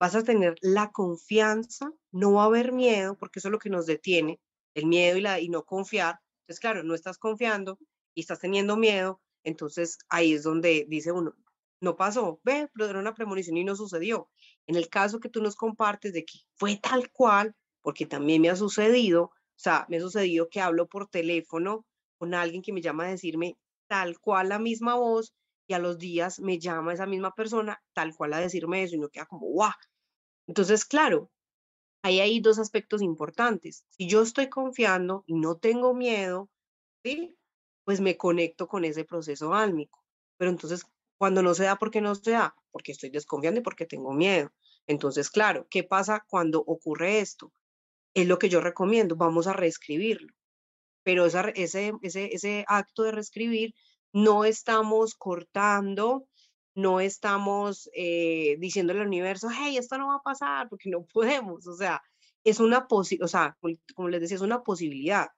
Speaker 2: vas a tener la confianza, no va a haber miedo, porque eso es lo que nos detiene, el miedo y, la, y no confiar. Entonces, claro, no estás confiando y estás teniendo miedo, entonces ahí es donde dice uno, no pasó, ve, pero era una premonición y no sucedió. En el caso que tú nos compartes de que fue tal cual, porque también me ha sucedido, o sea, me ha sucedido que hablo por teléfono con alguien que me llama a decirme tal cual la misma voz y a los días me llama esa misma persona tal cual a decirme eso y no queda como, guau. Entonces, claro, ahí hay dos aspectos importantes. Si yo estoy confiando y no tengo miedo, ¿sí? Pues me conecto con ese proceso álmico. Pero entonces, cuando no se da, ¿por qué no se da? Porque estoy desconfiando y porque tengo miedo. Entonces, claro, ¿qué pasa cuando ocurre esto? Es lo que yo recomiendo, vamos a reescribirlo. Pero ese, ese, ese acto de reescribir no estamos cortando, no estamos eh, al universo, hey, esto no va a pasar, porque no podemos. O sea, es una posibilidad, o sea, como les decía, es una posibilidad.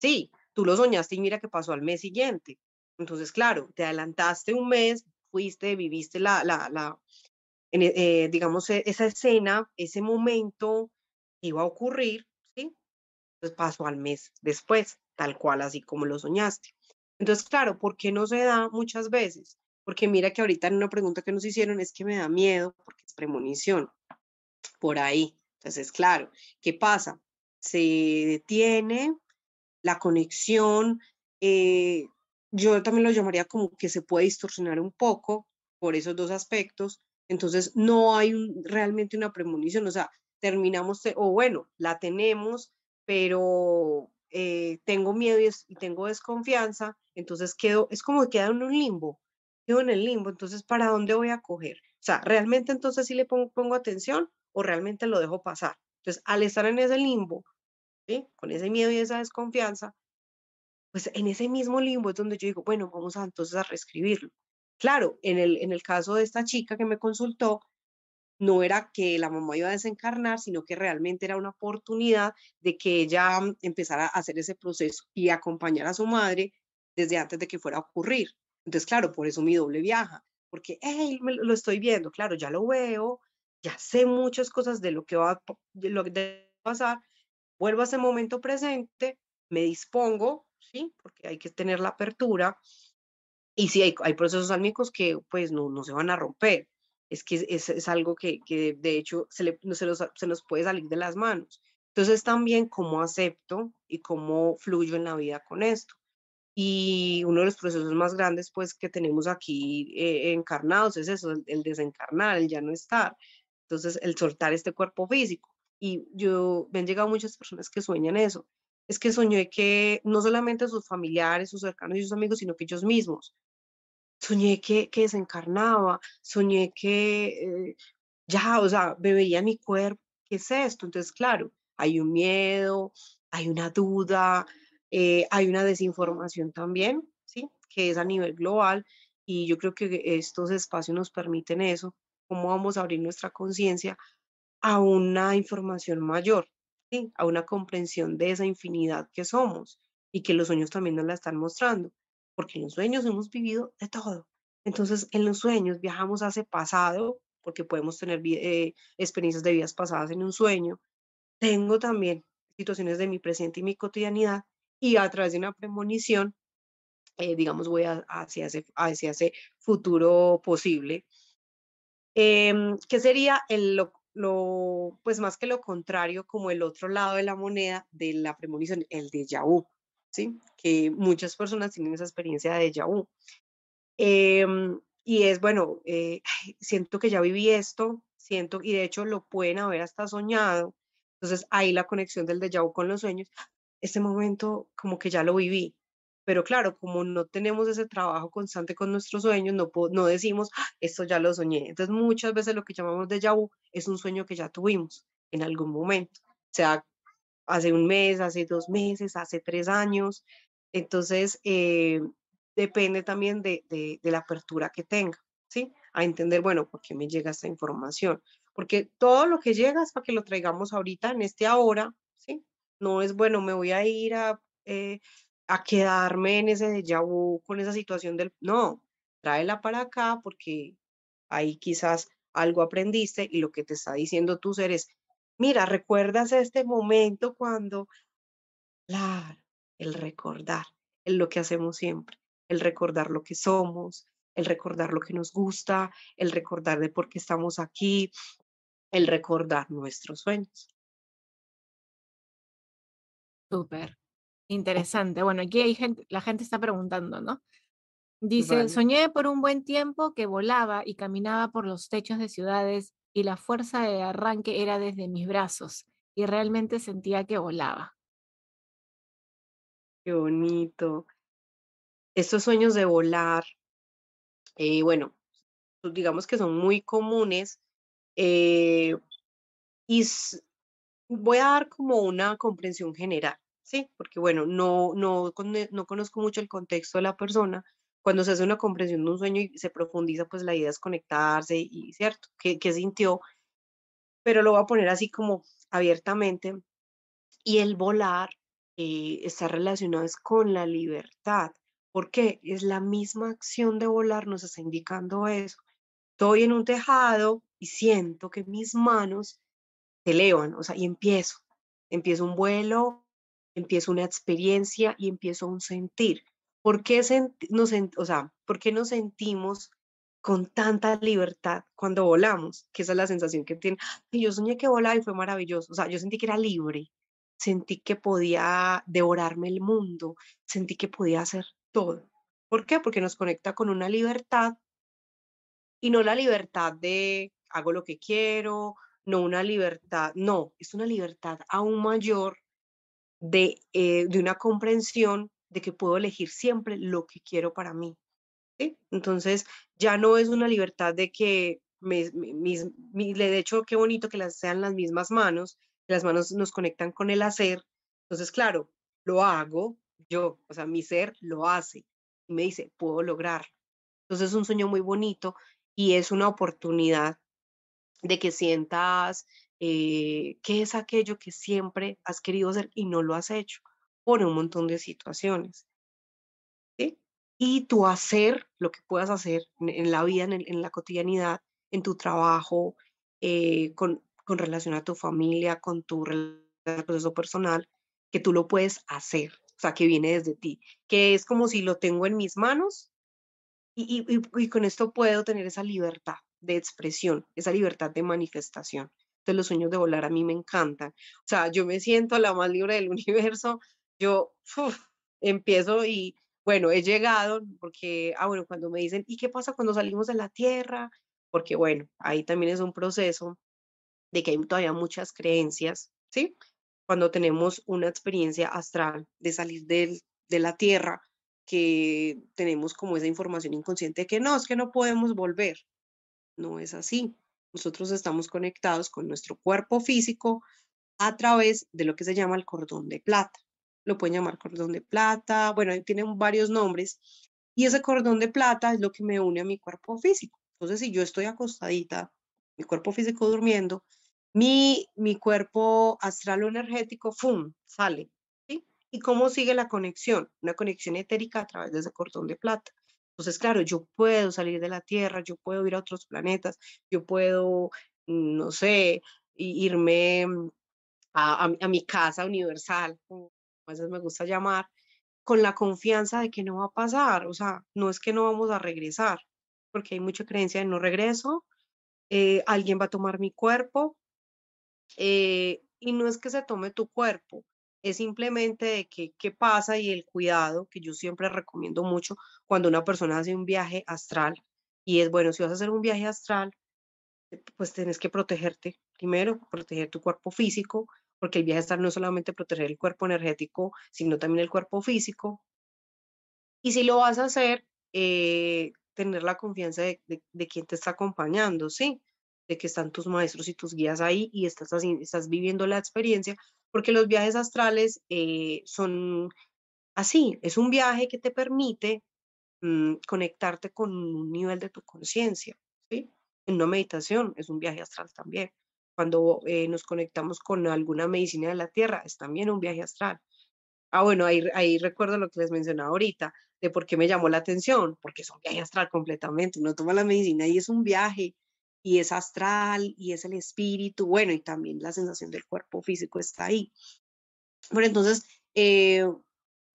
Speaker 2: Sí, tú lo soñaste y mira qué pasó al mes siguiente. Entonces, claro, te adelantaste un mes, fuiste, viviste la, la, la eh, digamos, e, esa escena, ese momento iba a ocurrir, ¿sí? Entonces pasó al mes después, tal cual, así como lo soñaste. Entonces, claro, ¿por qué no se da muchas veces? Porque mira que ahorita en una pregunta que nos hicieron es que me da miedo porque es premonición. Por ahí. Entonces, claro, ¿qué pasa? Se detiene la conexión, eh, yo también lo llamaría como que se puede distorsionar un poco por esos dos aspectos. Entonces, no hay realmente una premonición, o sea, terminamos, o bueno, la tenemos, pero eh, tengo miedo y, tengo desconfianza, entonces quedo, es como que queda en un limbo, quedo en el limbo, entonces, ¿para dónde voy a coger? O sea, ¿realmente entonces sí le pongo, atención o realmente lo dejo pasar? Entonces, al estar en ese limbo, con ese miedo y esa desconfianza, pues en ese mismo limbo es donde yo digo, bueno, vamos a entonces a reescribirlo. Claro, en el, en el caso de esta chica que me consultó, no era que la mamá iba a desencarnar, sino que realmente era una oportunidad de que ella empezara a hacer ese proceso y acompañar a su madre desde antes de que fuera a ocurrir. Entonces, claro, por eso mi doble viaja, porque, hey, lo estoy viendo, claro, ya lo veo, ya sé muchas cosas de lo que va, de lo que debe pasar, vuelvo a ese momento presente, me dispongo ¿sí? Porque hay que tener la apertura. Y sí, hay, hay procesos álmicos que pues no, no se van a romper. Es que es, es algo que, que, de hecho se, le, se, los, se nos puede salir de las manos. Entonces también cómo acepto y cómo fluyo en la vida con esto. Y uno de los procesos más grandes pues que tenemos aquí eh, encarnados es eso, el, el, desencarnar, el ya no estar. Entonces el soltar este cuerpo físico. Y yo, me han llegado muchas personas que sueñan eso, es que soñé que no solamente sus familiares, sus cercanos y sus amigos, sino que ellos mismos. Soñé que, que desencarnaba, soñé que eh, ya, o sea, me veía mi cuerpo. ¿Qué es esto? Entonces, claro, hay un miedo, hay una duda, eh, hay una desinformación también, ¿sí? Que es a nivel global y yo creo que estos espacios nos permiten eso, cómo vamos a abrir nuestra conciencia a una información mayor. A una comprensión de esa infinidad que somos y que los sueños también nos la están mostrando, porque en los sueños hemos vivido de todo. Entonces, en los sueños viajamos hacia pasado, porque podemos tener eh, experiencias de vidas pasadas en un sueño. Tengo también situaciones de mi presente y mi cotidianidad y a través de una premonición, eh, digamos, voy hacia, ese, hacia futuro posible, em, que sería el, lo, lo, pues más que lo contrario, como el otro lado de la moneda de la premonición, el déjà vu, ¿sí? Que muchas personas tienen esa experiencia de déjà. Em, y es, bueno, eh, siento que ya viví esto, siento, y de hecho lo pueden haber hasta soñado. Entonces ahí la conexión del déjà vu con los sueños, este momento como que ya lo viví. Pero claro, como no tenemos ese trabajo constante con nuestros sueños, no, no decimos, ah, esto ya lo soñé. Entonces muchas veces lo que llamamos déjà vu es un sueño que ya tuvimos en algún momento, sea hace un mes, hace dos meses, hace tres años. Entonces, eh, depende también de, de, la apertura que tenga, ¿sí? A entender, bueno, ¿por qué me llega esta información? Porque todo lo que llega es para que lo traigamos ahorita, en este ahora, ¿sí? No es, bueno, me voy a ir a, eh, a quedarme en ese déjà con esa situación del... No, tráela para acá porque ahí quizás algo aprendiste y lo que te está diciendo tu ser es, mira, ¿recuerdas este momento cuando... Claro, el recordar, es lo que hacemos siempre el recordar lo que somos, el recordar lo que nos gusta, el recordar de por qué estamos aquí, el recordar nuestros sueños.
Speaker 1: Súper interesante. Bueno, aquí hay gente, la gente está preguntando, ¿no? Dice, soñé por un buen tiempo que volaba y caminaba por los techos de ciudades y la fuerza de arranque era desde mis brazos y realmente sentía que volaba.
Speaker 2: Qué bonito estos sueños de volar, eh, bueno, pues, digamos que son muy comunes eh, y voy a dar como una comprensión general, ¿sí? Porque bueno, no, no, no conozco mucho el contexto de la persona. Cuando se hace una comprensión de un sueño y se profundiza, pues la idea es conectarse y, ¿cierto? ¿Qué, sintió? Pero lo voy a poner así como abiertamente. Y el volar eh, está relacionado es con la libertad. Porque es la misma acción de volar nos está indicando eso. Estoy en un tejado y siento que mis manos se elevan, o sea, y empiezo. Empiezo un vuelo, empiezo una experiencia y empiezo un sentir. ¿Por qué, nos, o sea, ¿Por qué nos sentimos con tanta libertad cuando volamos? Que esa es la sensación que tiene. yo soñé que volaba y fue maravilloso. O sea, yo sentí que era libre, sentí que podía devorarme el mundo, sentí que podía hacer todo. ¿Por qué? Porque nos conecta con una libertad y no la libertad de hago lo que quiero, no una libertad, no, es una libertad aún mayor de, eh, de una comprensión de que puedo elegir siempre lo que quiero para mí. Entonces, ya no es una libertad de que, mis, de hecho, qué bonito que las sean las mismas manos, las manos nos conectan con el hacer. Entonces, claro, lo hago, yo, o sea, mi ser lo hace y me dice, puedo lograr. Entonces es un sueño muy bonito y es una oportunidad de que sientas eh, qué es aquello que siempre has querido hacer y no lo has hecho por un montón de situaciones. ¿sí? Y tu hacer, lo que puedas hacer en, la vida, en, la cotidianidad, en tu trabajo, eh, con, con relación a tu familia, con tu proceso personal, que tú lo puedes hacer o sea, que viene desde ti, que es como si lo tengo en mis manos y, y, con esto puedo tener esa libertad de expresión, esa libertad de manifestación. Los sueños de volar a mí me encantan. O sea, yo me siento la más libre del <laughs> universo, yo empiezo y bueno, he llegado porque, ah, bueno, cuando me dicen, ¿y qué pasa cuando salimos de la Tierra? Porque bueno, ahí también es un proceso de que hay todavía muchas creencias, ¿sí? cuando tenemos una experiencia astral de salir de la Tierra, que tenemos como esa información inconsciente de que no, es que no podemos volver. No es así. Nosotros estamos conectados con nuestro cuerpo físico a través de lo que se llama el cordón de plata. Lo pueden llamar cordón de plata, bueno, tienen varios nombres. Y ese cordón de plata es lo que me une a mi cuerpo físico. Entonces, si yo estoy acostadita, mi cuerpo físico durmiendo, mi, mi cuerpo astral o energético, ¡fum!, sale. ¿Y cómo sigue la conexión? Una conexión etérica a través de ese cordón de plata. Entonces, claro, yo puedo salir de la Tierra, yo puedo ir a otros planetas, yo puedo, mm, no sé, irme mm, a, mi casa universal, como a veces me gusta llamar, con la confianza de que no va a pasar. O sea, no es que no vamos a regresar, porque hay mucha creencia de no regreso, eh, alguien va a tomar mi cuerpo, eh, y no es que se tome tu cuerpo, es simplemente de que qué pasa y el cuidado, que yo siempre recomiendo mucho cuando una persona hace un viaje astral, y es bueno, si vas a hacer un viaje astral, eh, pues tienes que protegerte, primero, proteger tu cuerpo físico, porque el viaje astral no es solamente proteger el cuerpo energético, sino también el cuerpo físico. Y si lo vas a hacer, eh, tener la confianza de, de, quien te está acompañando, ¿sí? De que están tus maestros y tus guías ahí y estás, así, estás viviendo la experiencia, porque los viajes astrales eh, son así, es un viaje que te permite mm, conectarte con un nivel de tu conciencia, ¿sí? En una meditación es un viaje astral también. Cuando eh, nos conectamos con alguna medicina de la tierra, es también un viaje astral. Ah, bueno, ahí, recuerdo lo que les mencionaba ahorita, de por qué me llamó la atención, porque es un viaje astral completamente. Uno toma la medicina y es un viaje, y es astral, y es el espíritu, bueno, y también la sensación del cuerpo físico está ahí. Pero entonces, eh,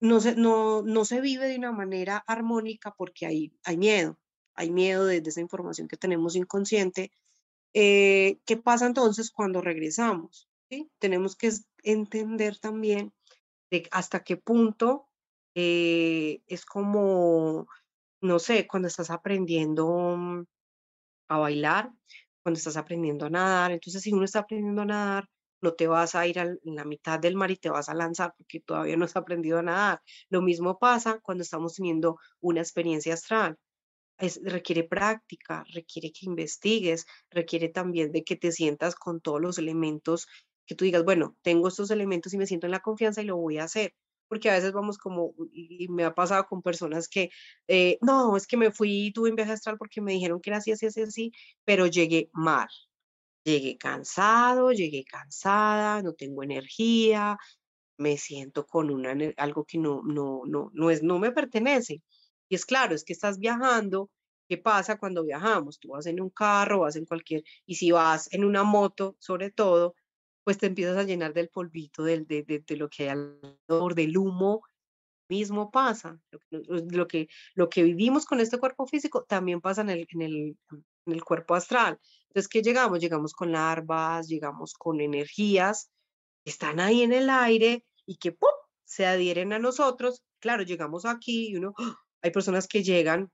Speaker 2: no, se, no, no se vive de una manera armónica porque hay, hay miedo, hay miedo de, esa información que tenemos inconsciente. Eh, ¿Qué pasa entonces cuando regresamos? ¿Sí? Tenemos que entender también de hasta qué punto eh, es como, no sé, cuando estás aprendiendo mm, a bailar, cuando estás aprendiendo a nadar. Entonces, si uno está aprendiendo a nadar, no te vas a ir a la mitad del mar y te vas a lanzar porque todavía no has <laughs> aprendido a nadar. Lo mismo pasa cuando estamos teniendo una experiencia astral. Es, requiere práctica, requiere que investigues, requiere también de que te sientas con todos los elementos, que tú digas, bueno, tengo estos elementos y me siento en la confianza y lo voy a hacer porque a veces vamos como, y me ha pasado con personas que, eh, no, es que me fui, tuve un viaje astral porque me dijeron que era así, así, así, así, pero llegué mal. Llegué cansado, llegué cansada, no tengo energía, me siento con una, algo que no, no, no, no, es, no me pertenece. Y es claro, es que estás viajando. ¿Qué pasa cuando viajamos? Tú vas en un carro, vas en cualquier, y si vas en una moto, sobre todo, pues te empiezas a llenar del polvito, del, de, de, lo que hay alrededor, del humo, mismo pasa. Lo, que, lo que vivimos con este cuerpo físico también pasa en el, en el, en el cuerpo astral. Entonces, ¿qué llegamos? Llegamos con larvas, llegamos con energías que están ahí en el aire y que ¡pum! se adhieren a nosotros. Claro, llegamos aquí y uno, ¡ah! hay personas que llegan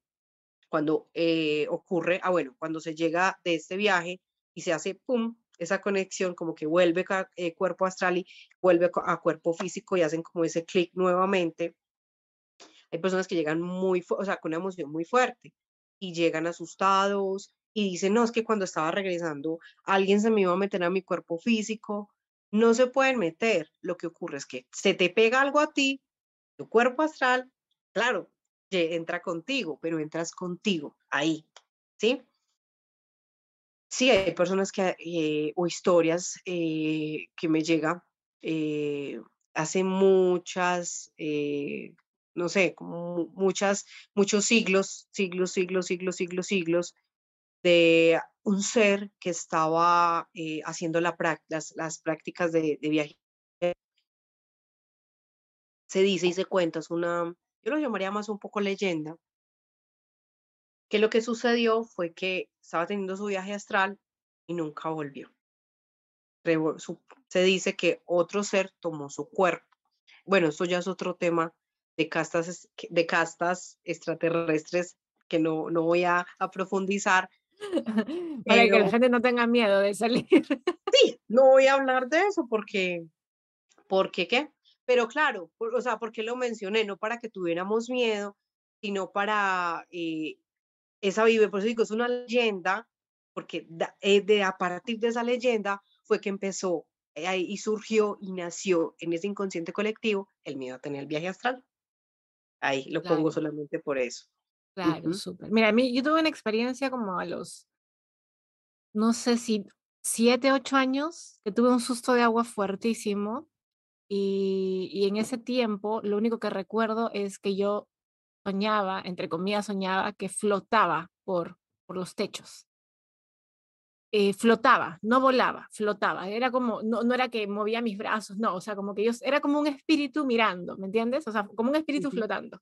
Speaker 2: cuando eh, ocurre, ah, bueno, cuando se llega de este viaje y se hace, ¡pum!, esa conexión, como que vuelve a, eh, cuerpo astral y vuelve a cuerpo físico y hacen como ese clic nuevamente. Hay personas que llegan muy, o sea, con una emoción muy fuerte y llegan asustados y dicen, no, es que cuando estaba regresando alguien se me iba a meter a mi cuerpo físico. No se pueden meter. Lo que ocurre es que se te pega algo a ti, tu cuerpo astral, claro, entra contigo, pero entras contigo ahí, ¿sí? Sí, hay personas que, eh, o historias eh, que me llegan eh, hace muchas, no sé, muchas, muchos siglos, siglos, siglos, siglos, siglos, siglos, de un ser que estaba haciendo la, las, las, prácticas de, de viaje. Se dice y se cuenta, es una, yo lo llamaría más un poco leyenda, que lo que sucedió fue que estaba teniendo su viaje astral y nunca volvió. Se dice que otro ser tomó su cuerpo. Bueno, esto ya es otro tema de castas, de castas extraterrestres que no, no voy a, profundizar. <laughs>
Speaker 1: Para que la gente no tenga miedo de salir. <laughs>
Speaker 2: Sí, no voy a hablar de eso porque, porque qué, pero claro, o sea, porque lo mencioné, no para que tuviéramos miedo, sino para eh, esa vive, por eso digo, es una leyenda, porque eh, de, a partir de esa leyenda fue que empezó eh, y surgió y nació en ese inconsciente colectivo el miedo a tener el viaje astral. Ahí lo pongo solamente por eso.
Speaker 1: Claro, súper. Mira, a mí yo tuve una experiencia como a los, no sé si 7, 8 años, que tuve un susto de agua fuertísimo y, y en ese tiempo lo único que recuerdo es que yo soñaba, entre comillas soñaba, que flotaba por, por los techos. Eh, flotaba, no volaba, flotaba. Era como, no, no era que movía mis brazos, no, o sea, como que yo, era como un espíritu mirando, ¿me entiendes? O sea, como un espíritu flotando.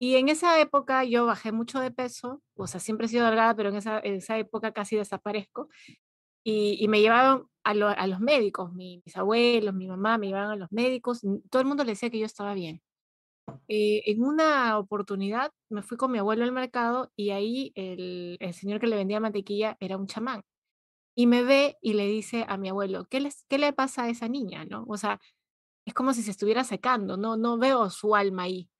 Speaker 1: Y en esa época yo bajé mucho de peso, o sea, siempre he sido delgada, pero en esa, en esa época casi desaparezco. Y, y me llevaban a, a, los médicos, mis abuelos, mi mamá me llevaban a los médicos, todo el mundo le decía que yo estaba bien. Eh, en una oportunidad me fui con mi abuelo al mercado y ahí el, el, señor que le vendía mantequilla era un chamán. Y me ve y le dice a mi abuelo, ¿qué, les, ¿qué le pasa a esa niña? ¿no? O sea, es como si se estuviera secando, no, no veo su alma ahí.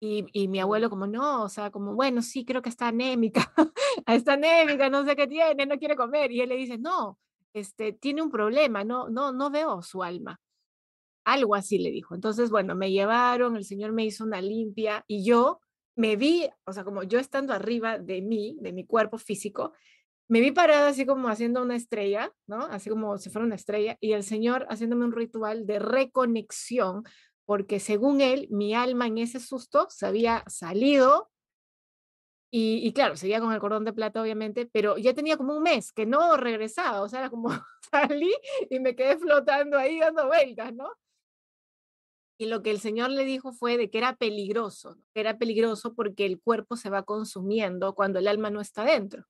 Speaker 1: Y, y mi abuelo como, no, o sea, como, bueno, sí, creo que está anémica, <laughs> está anémica, no sé qué tiene, no quiere comer. Y él le dice, no, este, tiene un problema, no, no, no veo su alma. Algo así le dijo. Entonces, bueno, me llevaron, el Señor me hizo una limpia y yo me vi, o sea, como yo estando arriba de mí, de mi cuerpo físico, me vi parada así como haciendo una estrella, ¿no? Así como si fuera una estrella, y el Señor haciéndome un ritual de reconexión, porque según él, mi alma en ese susto se había salido, y, y, claro, seguía con el cordón de plata, obviamente, pero ya tenía como un mes que no regresaba, o sea, era como <laughs> salí y me quedé flotando ahí dando vueltas, ¿no? Y lo que el Señor le dijo fue de que era peligroso, que era peligroso porque el cuerpo se va consumiendo cuando el alma no está dentro.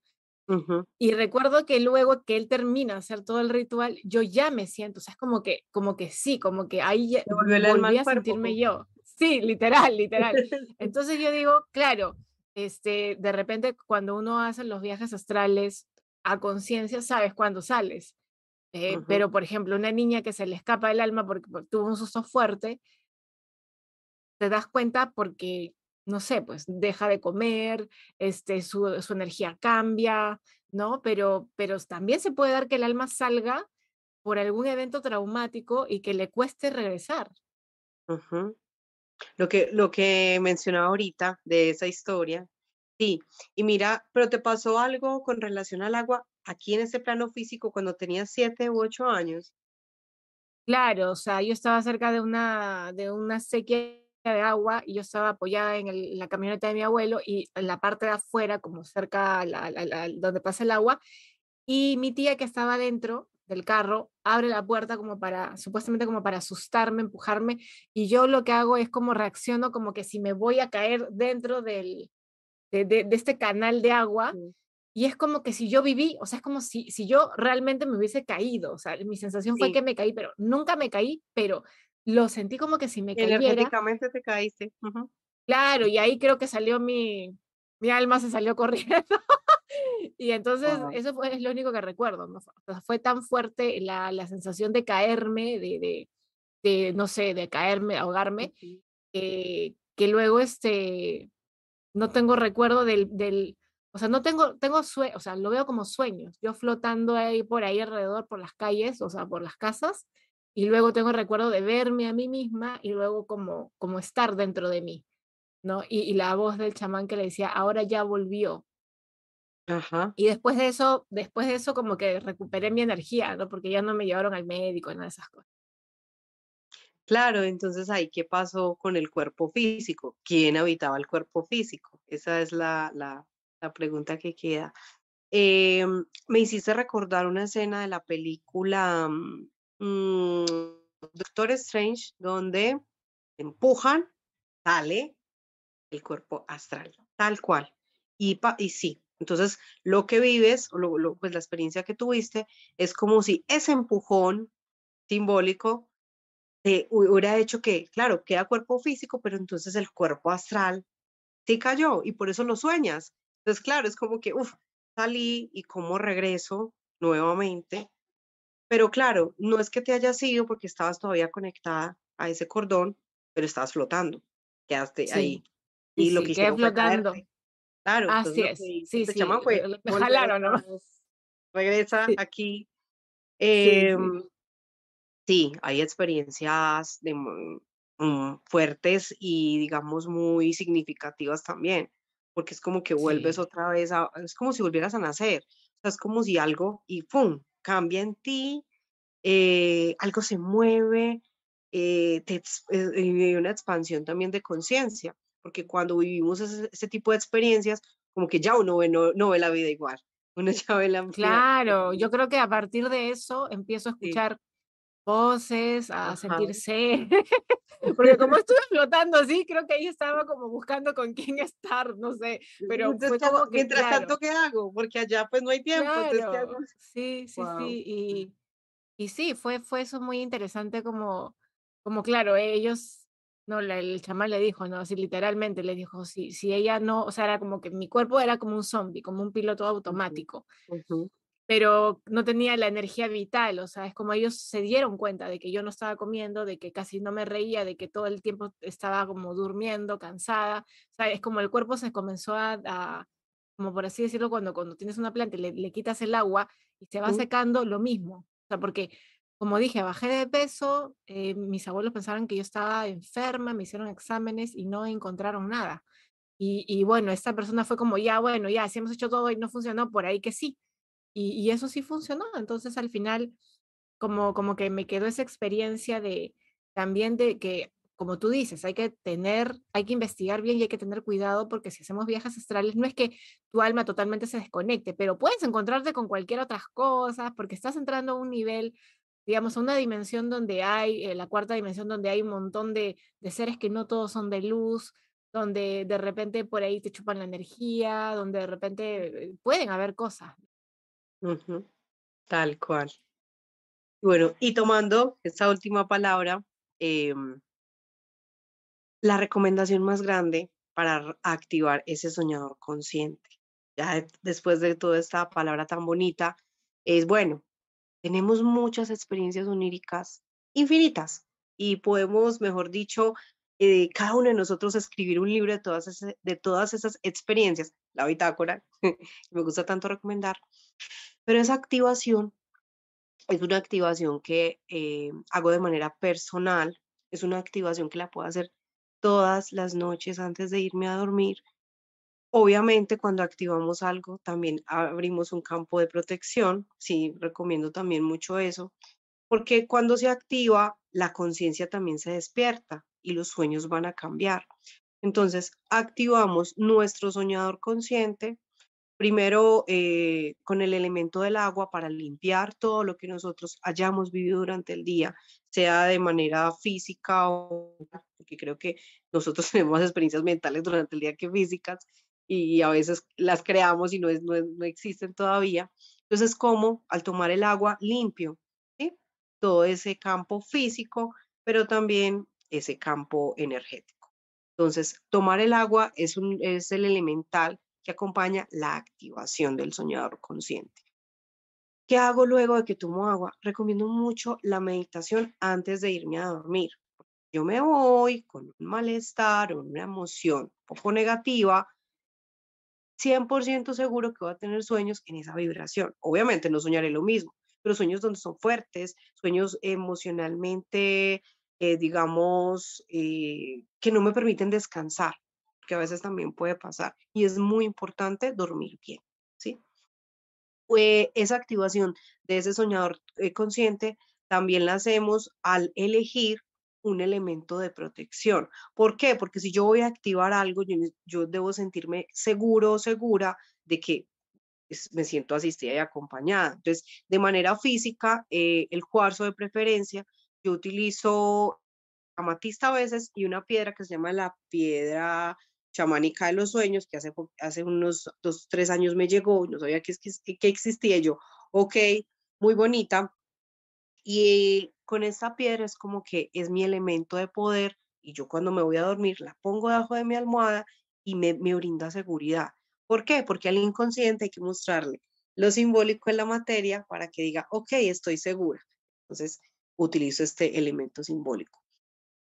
Speaker 1: Y recuerdo que luego que él termina hacer todo el ritual, yo ya me siento, o sea, es como que, como que sí, como que ahí ya, volví a sentirme yo. Sí, literal, literal. <laughs> Entonces yo digo, claro, este, de repente cuando uno hace los viajes astrales a conciencia, sabes cuándo sales. Eh. Pero, por ejemplo, una niña que se le escapa el alma porque, porque tuvo un susto fuerte, te das cuenta porque, no sé, pues deja de comer, este, su, su energía cambia, ¿no? Pero, pero también se puede dar que el alma salga por algún evento traumático y que le cueste regresar.
Speaker 2: Lo que, lo que mencionaba ahorita de esa historia, sí, y mira, pero te pasó algo con relación al agua aquí en ese plano físico cuando tenías siete u ocho años.
Speaker 1: Claro, o sea, yo estaba cerca de una, de una sequía de agua y yo estaba apoyada en, el, la camioneta de mi abuelo y en la parte de afuera, como cerca a la, la, la, donde pasa el agua, y mi tía que estaba dentro del carro abre la puerta como para, supuestamente como para asustarme, empujarme, y yo lo que hago es como reacciono como que si me voy a caer dentro del, de, de, de este canal de agua. Sí. Y es como que si yo viví, o sea, es como si, si yo realmente me hubiese caído, o sea, mi sensación fue sí. que me caí, pero nunca me caí, pero lo sentí como que si me cayera.
Speaker 2: Energéticamente te caíste. Uh -huh.
Speaker 1: Claro, y ahí creo que salió mi, mi alma se salió corriendo. <laughs> y entonces wow. eso fue, es lo único que recuerdo, ¿no? O sea, fue tan fuerte la, la sensación de caerme, de, de, de, no sé, de caerme, ahogarme, uh -huh. eh, que luego este, no tengo recuerdo del, del o sea, no tengo, tengo sueños, o sea, lo veo como sueños, yo flotando ahí por ahí alrededor, por las calles, o sea, por las casas, y luego tengo el recuerdo de verme a mí misma y luego como, como estar dentro de mí, ¿no? Y, y la voz del chamán que le decía, ahora ya volvió.
Speaker 2: Ajá.
Speaker 1: Y después de eso, después de eso como que recuperé mi energía, ¿no? Porque ya no me llevaron al médico nada de esas cosas.
Speaker 2: Claro, entonces ahí, ¿qué pasó con el cuerpo físico? ¿Quién habitaba el cuerpo físico? Esa es la, la, la pregunta que queda. Eh, me hiciste recordar una escena de la película mmm, Doctor Strange, donde empujan, sale el cuerpo astral, tal cual. Y, pa, y sí, entonces lo que vives, lo, lo, pues la experiencia que tuviste, es como si ese empujón simbólico hubiera hecho que, claro, queda cuerpo físico, pero entonces el cuerpo astral sí cayó y por eso lo sueñas. Entonces, claro, es como que, uff, salí y cómo regreso nuevamente pero claro, no es que te hayas ido porque estabas todavía conectada a ese cordón, pero estabas flotando, quedaste sí. ahí.
Speaker 1: Y, lo sí, que hicieron flotando.
Speaker 2: Claro,
Speaker 1: así es. Sí, sí.
Speaker 2: Fue,
Speaker 1: me <laughs> jalaron, ¿no?
Speaker 2: Regresa sí. aquí. Eh, sí, hay experiencias de, um, fuertes y digamos muy significativas también, porque es como que vuelves otra vez a, es como si volvieras a nacer. es como si algo y ¡pum! cambia en ti, eh, algo se mueve, eh, te, hay eh, una expansión también de conciencia, porque cuando vivimos ese, tipo de experiencias, como que ya uno ve, no, ve la vida igual, uno <laughs> ya ve la
Speaker 1: Claro, yo creo que a partir de eso empiezo a escuchar voces, a sentirse, <laughs> porque como estuve flotando así, creo que ahí estaba como buscando con quién <laughs> estar, no sé, pero fue como
Speaker 2: que, mientras tanto, ¿qué hago? Porque allá pues no hay tiempo.
Speaker 1: Claro, sí, sí, sí, y, y sí, fue, fue eso muy interesante como, como claro, ellos, no, el chamán le dijo, no, así literalmente le dijo, si, si ella no, o sea, era como que mi cuerpo era como un zombie, como un piloto automático pero no tenía la energía vital, o sea, es como ellos se dieron cuenta de que yo no estaba comiendo, de que casi no me reía, de que todo el tiempo estaba como durmiendo, cansada, o sea, es como el cuerpo se comenzó a, como por así decirlo, cuando, cuando tienes una planta y le, quitas el agua y se va secando, lo mismo, o sea, porque como dije, bajé de peso, eh, mis abuelos pensaron que yo estaba enferma, me hicieron exámenes y no encontraron nada. Y, y bueno, esta persona fue como, ya, bueno, ya, si hemos hecho todo y no funcionó, por ahí que sí. Y, eso sí funcionó. Entonces al final, como, como que me quedó esa experiencia de también de que, como tú dices, hay que tener, hay que investigar bien y hay que tener cuidado porque si hacemos viajes astrales, no es que tu alma totalmente se desconecte, pero puedes encontrarte con cualquier otras cosas porque estás entrando a un nivel digamos, una dimensión donde hay, eh, la cuarta dimensión donde hay un montón de, de, seres que no todos son de luz, donde de repente por ahí te chupan la energía, donde de repente eh, pueden haber cosas.
Speaker 2: Tal cual. Bueno, y tomando esta última palabra, em la recomendación más grande para activar ese soñador consciente, ya después de toda esta palabra tan bonita, es bueno, tenemos muchas experiencias oníricas infinitas y podemos, mejor dicho, eh, cada uno de nosotros escribir un libro de todas, de todas esas experiencias, la bitácora, <laughs> me gusta tanto recomendar, pero esa activación es una activación que eh, hago de manera personal, es una activación que la puedo hacer todas las noches antes de irme a dormir. Obviamente cuando activamos algo también abrimos un campo de protección, sí, recomiendo también mucho eso, porque cuando se activa la conciencia también se despierta y los sueños van a cambiar. Entonces, activamos nuestro soñador consciente, primero eh, con el elemento del agua para limpiar todo lo que nosotros hayamos vivido durante el día, sea de manera física o porque creo que nosotros <laughs> tenemos más experiencias mentales durante el día que físicas y a veces las creamos y no, no, existen todavía. Entonces, como al tomar el agua limpio, todo ese campo físico, pero también ese campo energético. Entonces, tomar el agua es, un, es el elemental que acompaña la activación del soñador consciente. ¿Qué hago luego de que tomo agua? Recomiendo mucho la meditación antes de irme a dormir. Yo me voy con un malestar o una emoción un poco negativa, 100% seguro que voy a tener sueños en esa vibración. Obviamente no soñaré lo mismo, pero sueños donde son fuertes, sueños emocionalmente, eh, digamos, eh, que no me permiten descansar que a veces también puede pasar. Y es muy importante dormir bien, ¿sí? Pues esa activación de ese soñador eh, consciente también la hacemos al elegir un elemento de protección. ¿Por qué? Porque si yo voy a activar algo, yo, debo sentirme seguro o segura de que me siento asistida y acompañada. Entonces, de manera física, eh, el cuarzo de preferencia, yo utilizo amatista a veces y una piedra que se llama la piedra chamánica de los sueños, que hace, hace unos dos, tres años me llegó, no sabía que, que existía yo, ok, muy bonita. Y con esta piedra es como que es mi elemento de poder y yo cuando me voy a dormir la pongo debajo de mi almohada y me, me brinda seguridad. ¿Por qué? Porque al inconsciente hay que mostrarle lo simbólico en la materia para que diga, ok, estoy segura. Entonces, utilizo este elemento simbólico.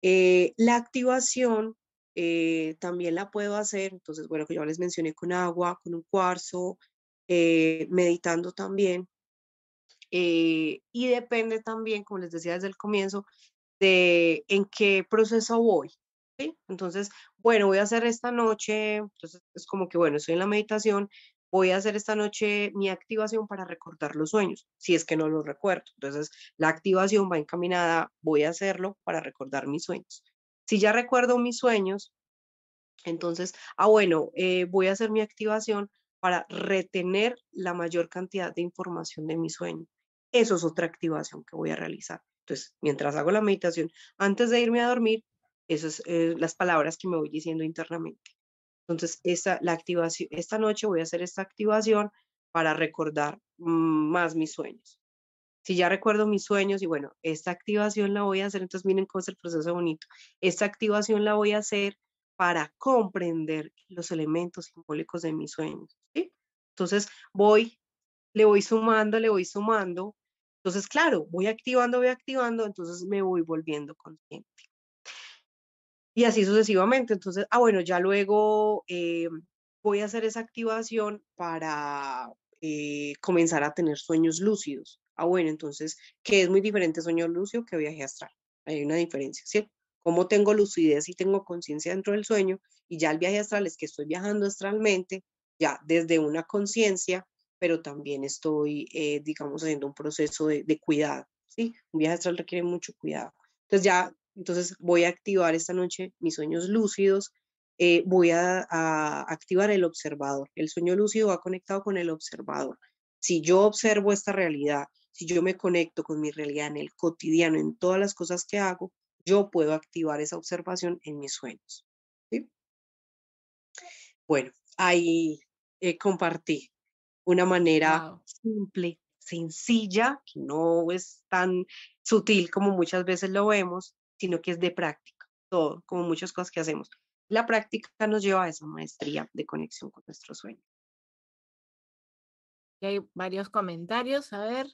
Speaker 2: Eh, la activación eh, también la puedo hacer, entonces, bueno, que yo les mencioné con agua, con un cuarzo, eh, meditando también. Eh, y depende también, como les decía desde el comienzo, de en qué proceso voy. Entonces, bueno, voy a hacer esta noche, entonces es como que, bueno, estoy en la meditación, voy a hacer esta noche mi activación para recordar los sueños, si es que no los recuerdo. Entonces, la activación va encaminada, voy a hacerlo para recordar mis sueños. Si ya recuerdo mis sueños, entonces, ah, bueno, eh, voy a hacer mi activación para retener la mayor cantidad de información de mi sueño. Eso es otra activación que voy a realizar. Entonces, mientras hago la meditación, antes de irme a dormir, esas son eh, las palabras que me voy diciendo internamente. Entonces, esta, la activación, esta noche voy a hacer esta activación para recordar mm, más mis sueños. Si ya recuerdo mis sueños y bueno, esta activación la voy a hacer, entonces miren cómo es el proceso bonito. Esta activación la voy a hacer para comprender los elementos simbólicos de mis sueños. Entonces voy, le voy sumando, le voy sumando. Entonces, claro, voy activando, voy activando, entonces me voy volviendo consciente. Y así sucesivamente. Entonces, ah, bueno, ya luego eh, voy a hacer esa activación para eh, comenzar a tener sueños lúcidos. Ah, bueno, entonces, ¿qué es muy diferente sueño lúcido que viaje astral? Hay una diferencia, ¿cierto? cómo tengo lucidez y tengo conciencia dentro del sueño, y ya el viaje astral es que estoy viajando astralmente, ya desde una conciencia, pero también estoy, eh, digamos, haciendo un proceso de, cuidado, ¿sí? Un viaje astral requiere mucho cuidado. Entonces ya, entonces voy a activar esta noche mis sueños lúcidos, eh, voy a, a activar el observador. El sueño lúcido va conectado con el observador. Si yo observo esta realidad, si yo me conecto con mi realidad en el cotidiano, en todas las cosas que hago, yo puedo activar esa observación en mis sueños. Bueno, ahí eh, compartí una manera simple, sencilla, que no es tan sutil como muchas veces lo vemos, sino que es de práctica, todo, como muchas cosas que hacemos. La práctica nos lleva a esa maestría de conexión con nuestro sueño.
Speaker 1: hay varios comentarios, a ver.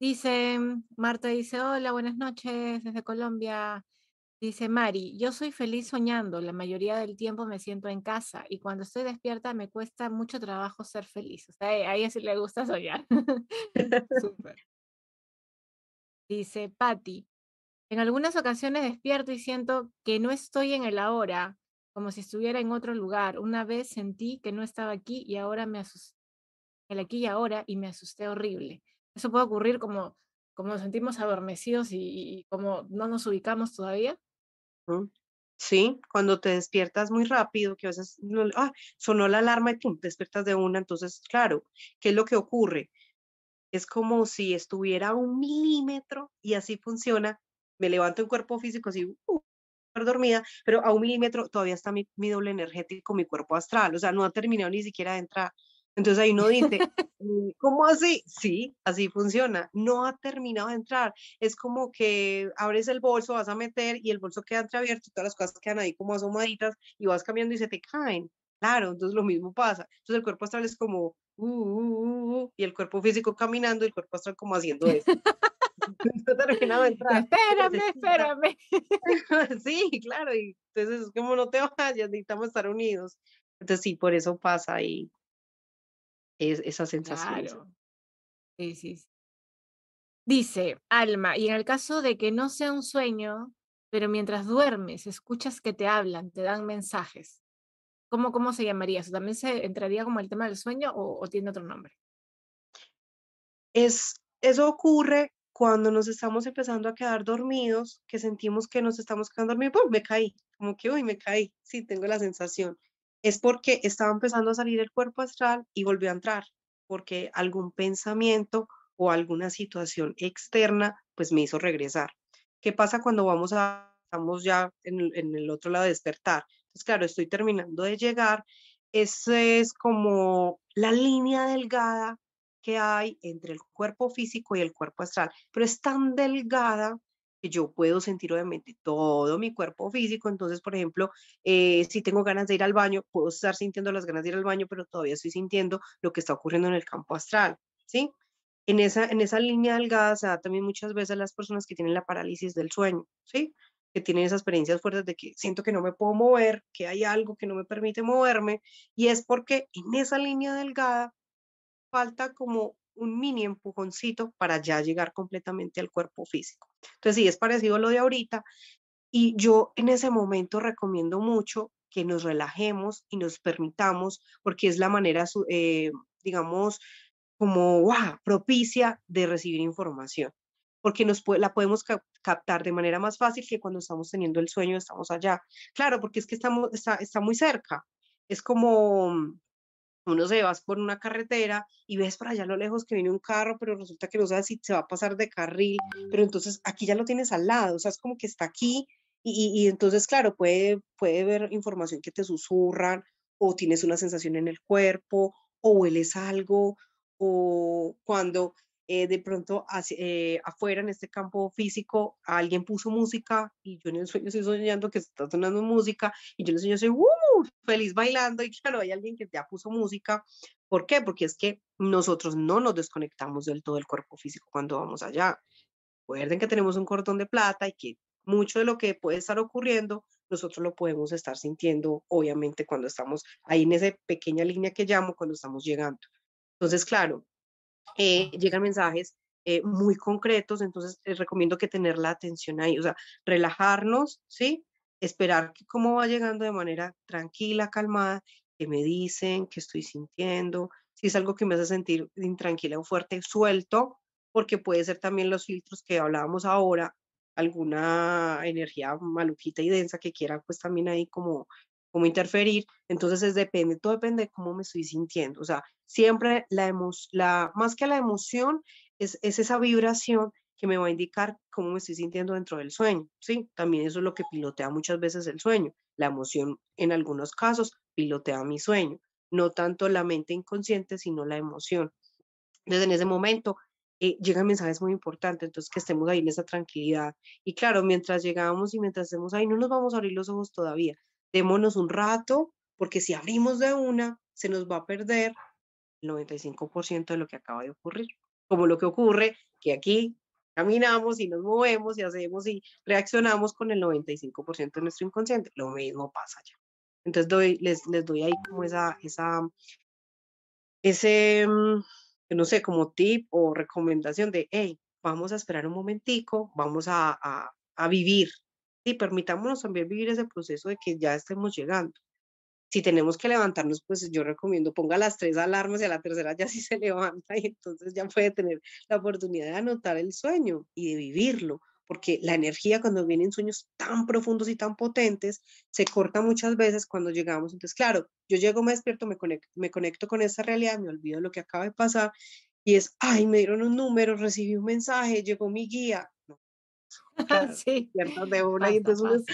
Speaker 1: Dice, Marta dice, hola, buenas noches desde Colombia. Dice Mari, yo soy feliz soñando, la mayoría del tiempo me siento en casa y cuando estoy despierta me cuesta mucho trabajo ser feliz. O sea, a ella sí le gusta soñar. <laughs> Dice Patti, en algunas ocasiones despierto y siento que no estoy en el ahora, como si estuviera en otro lugar. Una vez sentí que no estaba aquí y ahora me asusté, el aquí y ahora, y me asusté horrible. Eso puede ocurrir como, como nos sentimos adormecidos y, como no nos ubicamos todavía.
Speaker 2: Sí, cuando te despiertas muy rápido, que a veces ah, sonó la alarma y pum, despiertas de una, entonces, claro, ¿qué es lo que ocurre? Es como si estuviera a un milímetro y así funciona. Me levanto en cuerpo físico así, uh, dormida, pero a un milímetro todavía está mi, mi, doble energético, mi cuerpo astral, o sea, no ha terminado ni siquiera de entrar. Entonces ahí uno dice, mm, <laughs> ¿cómo así? Sí, así funciona. No ha terminado de entrar. Es como que abres el bolso, vas a meter y el bolso queda entreabierto y todas las cosas quedan ahí como asomaditas y vas cambiando y se te caen. Claro, entonces lo mismo pasa. Entonces el cuerpo astral es como, uh, uh, uh, y el cuerpo físico caminando y el cuerpo astral como haciendo <laughs> eso. no terminado de entrar.
Speaker 1: Espérame, espérame. <laughs>
Speaker 2: sí, claro, y entonces es como no te vayas, necesitamos estar unidos. Entonces sí, por eso pasa ahí es, esa sensación.
Speaker 1: Claro. Sí, sí. Dice Alma, y en el caso de que no sea un sueño, pero mientras duermes escuchas que te hablan, te dan mensajes, ¿cómo, cómo se llamaría eso? ¿También se entraría como el tema del sueño o, tiene otro nombre?
Speaker 2: Es, eso ocurre cuando nos estamos empezando a quedar dormidos, que sentimos que nos estamos quedando dormidos, ¡pum! me caí, como que, uy, me caí, sí, tengo la sensación es porque estaba empezando a salir el cuerpo astral y volvió a entrar, porque algún pensamiento o alguna situación externa pues me hizo regresar. ¿Qué pasa cuando vamos a, estamos ya en, el otro lado de despertar? Entonces, claro, estoy terminando de llegar. Esa es como la línea delgada que hay entre el cuerpo físico y el cuerpo astral, pero es tan delgada que yo puedo sentir obviamente todo mi cuerpo físico. Entonces, por ejemplo, eh, si tengo ganas de ir al baño, puedo estar sintiendo las ganas de ir al baño, pero todavía estoy sintiendo lo que está ocurriendo en el campo astral, ¿sí? En esa, en esa línea delgada se da también muchas veces las personas que tienen la parálisis del sueño, ¿sí? Que tienen esas experiencias fuertes de que siento que no me puedo mover, que hay algo que no me permite moverme, y es porque en esa línea delgada falta como un mini empujoncito para ya llegar completamente al cuerpo físico. Entonces, sí, es parecido a lo de ahorita. Y yo en ese momento recomiendo mucho que nos relajemos y nos permitamos, porque es la manera, eh, digamos, como wow, propicia de recibir información, porque nos la podemos captar de manera más fácil que cuando estamos teniendo el sueño, estamos allá. Claro, porque es que estamos, está, muy cerca. Es como uno se vas por una carretera y ves por allá a lo lejos que viene un carro, pero resulta que no sabes si se va a pasar de carril, pero entonces aquí ya lo tienes al lado, o sea, es como que está aquí y, y, entonces, claro, puede, puede ver información que te susurran o tienes una sensación en el cuerpo o hueles algo o cuando eh, de pronto eh, afuera en este campo físico alguien puso música y yo en el sueño estoy soñando que está sonando música y yo en el sueño soy ¡uh! feliz bailando y claro, hay alguien que ya puso música. ¿Por qué? Porque es que nosotros no nos desconectamos del todo del cuerpo físico cuando vamos allá. Recuerden que tenemos un cordón de plata y que mucho de lo que puede estar ocurriendo nosotros lo podemos estar sintiendo, obviamente, cuando estamos ahí en esa pequeña línea que llamo, cuando estamos llegando. Entonces, claro, eh, llegan mensajes eh, muy concretos, entonces les recomiendo que tener la atención ahí, o sea, relajarnos, ¿sí? Esperar que cómo va llegando de manera tranquila, calmada, que me dicen, que estoy sintiendo, si es algo que me hace sentir intranquila o fuerte, suelto, porque puede ser también los filtros que hablábamos ahora, alguna energía maluquita y densa que quiera pues también ahí como cómo interferir. Entonces es depende, todo depende de cómo me estoy sintiendo. O sea, siempre la, la más que la emoción es, es esa vibración que me va a indicar cómo me estoy sintiendo dentro del sueño, ¿sí? También eso es lo que pilotea muchas veces el sueño. La emoción en algunos casos pilotea mi sueño, no tanto la mente inconsciente, sino la emoción. Entonces en ese momento eh, llegan mensajes muy importantes, entonces que estemos ahí en esa tranquilidad. Y claro, mientras llegamos y mientras estemos ahí, no nos vamos a abrir los ojos todavía, démonos un rato, porque si abrimos de una, se nos va a perder el 95% de lo que acaba de ocurrir. Como lo que ocurre que aquí caminamos y nos movemos y hacemos y reaccionamos con el 95% de nuestro inconsciente. Lo mismo pasa allá. Entonces doy, les, les doy ahí como esa, esa, ese, mm, no sé, como tip o recomendación de, hey, vamos a esperar un momentico, vamos a, a, a vivir y permitámonos también vivir ese proceso de que ya estemos llegando. Si tenemos que levantarnos, pues yo recomiendo ponga las tres alarmas y a la tercera ya <laughs> sí se levanta y entonces ya puede tener la oportunidad de anotar el sueño y de vivirlo, porque la energía cuando vienen sueños tan profundos y tan potentes se corta muchas veces cuando llegamos. Entonces, claro, yo llego, me despierto, me conecto, me conecto con esa realidad, me olvido lo que acaba de pasar y es, ay, me dieron un número, recibí un mensaje, llegó mi guía. <laughs> <laughs>
Speaker 1: sí.
Speaker 2: De una y entonces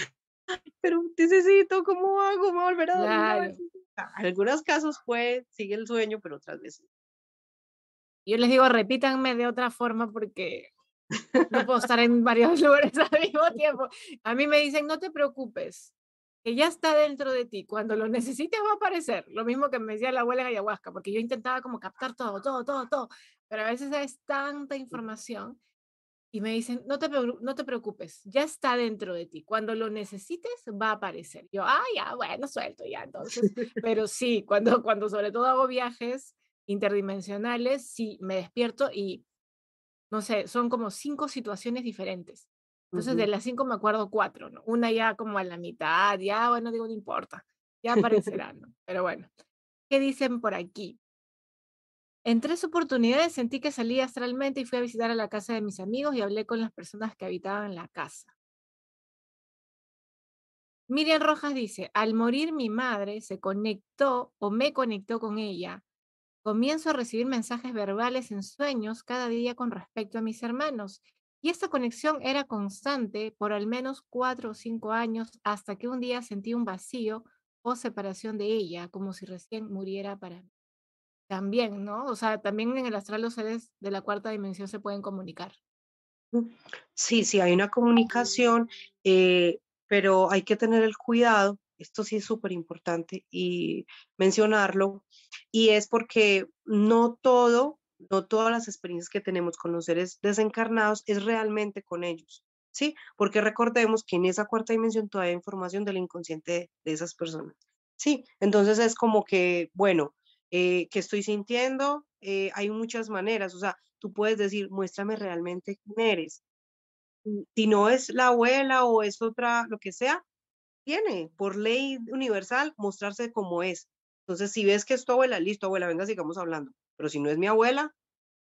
Speaker 2: pero necesito, ¿cómo hago? ¿Me volver a dormir? En algunos casos puede, sigue el sueño, pero otras veces.
Speaker 1: Yo les digo, repítanme de otra forma porque no puedo <laughs> estar en varios lugares al mismo tiempo. A mí me dicen, no te preocupes, que ya está dentro de ti. Cuando lo necesites va a aparecer. Lo mismo que me decía la abuela en ayahuasca, porque yo intentaba como captar todo, todo, todo, todo. Pero a veces es tanta información y me dicen, no te, no te preocupes, ya está dentro de ti. Cuando lo necesites, va a aparecer. Yo, ah, ya, bueno, suelto ya entonces. <laughs> Pero sí, cuando, cuando sobre todo hago viajes interdimensionales, sí, me despierto y, no sé, son como cinco situaciones diferentes. Entonces, de las cinco me acuerdo cuatro, ¿no? Una ya como a la mitad, ya, bueno, digo, no importa, ya aparecerá, ¿no? Pero bueno, ¿qué dicen por aquí? En tres oportunidades sentí que salí astralmente y fui a visitar a la casa de mis amigos y hablé con las personas que habitaban la casa. Miriam Rojas dice, al morir mi madre se conectó o me conectó con ella. Comienzo a recibir mensajes verbales en sueños cada día con respecto a mis hermanos. Y esta conexión era constante por al menos cuatro o cinco años hasta que un día sentí un vacío o separación de ella, como si recién muriera para mí. También, ¿no? O sea, también en el astral los seres de la cuarta dimensión se pueden comunicar.
Speaker 2: Sí, sí, hay una comunicación, eh, pero hay que tener el cuidado, esto sí es súper importante y mencionarlo, y es porque no todo, no todas las experiencias que tenemos con los seres desencarnados es realmente con ellos, ¿sí? Porque recordemos que en esa cuarta dimensión todavía hay información del inconsciente de, de esas personas, ¿sí? Entonces es como que, bueno, eh, que estoy sintiendo, eh, hay muchas maneras, o sea, tú puedes decir, muéstrame realmente quién eres. Si no es la abuela o es otra, lo que sea, tiene por ley universal mostrarse como es. Entonces, si ves que es tu abuela, listo, abuela, venga, sigamos hablando. Pero si no es mi abuela,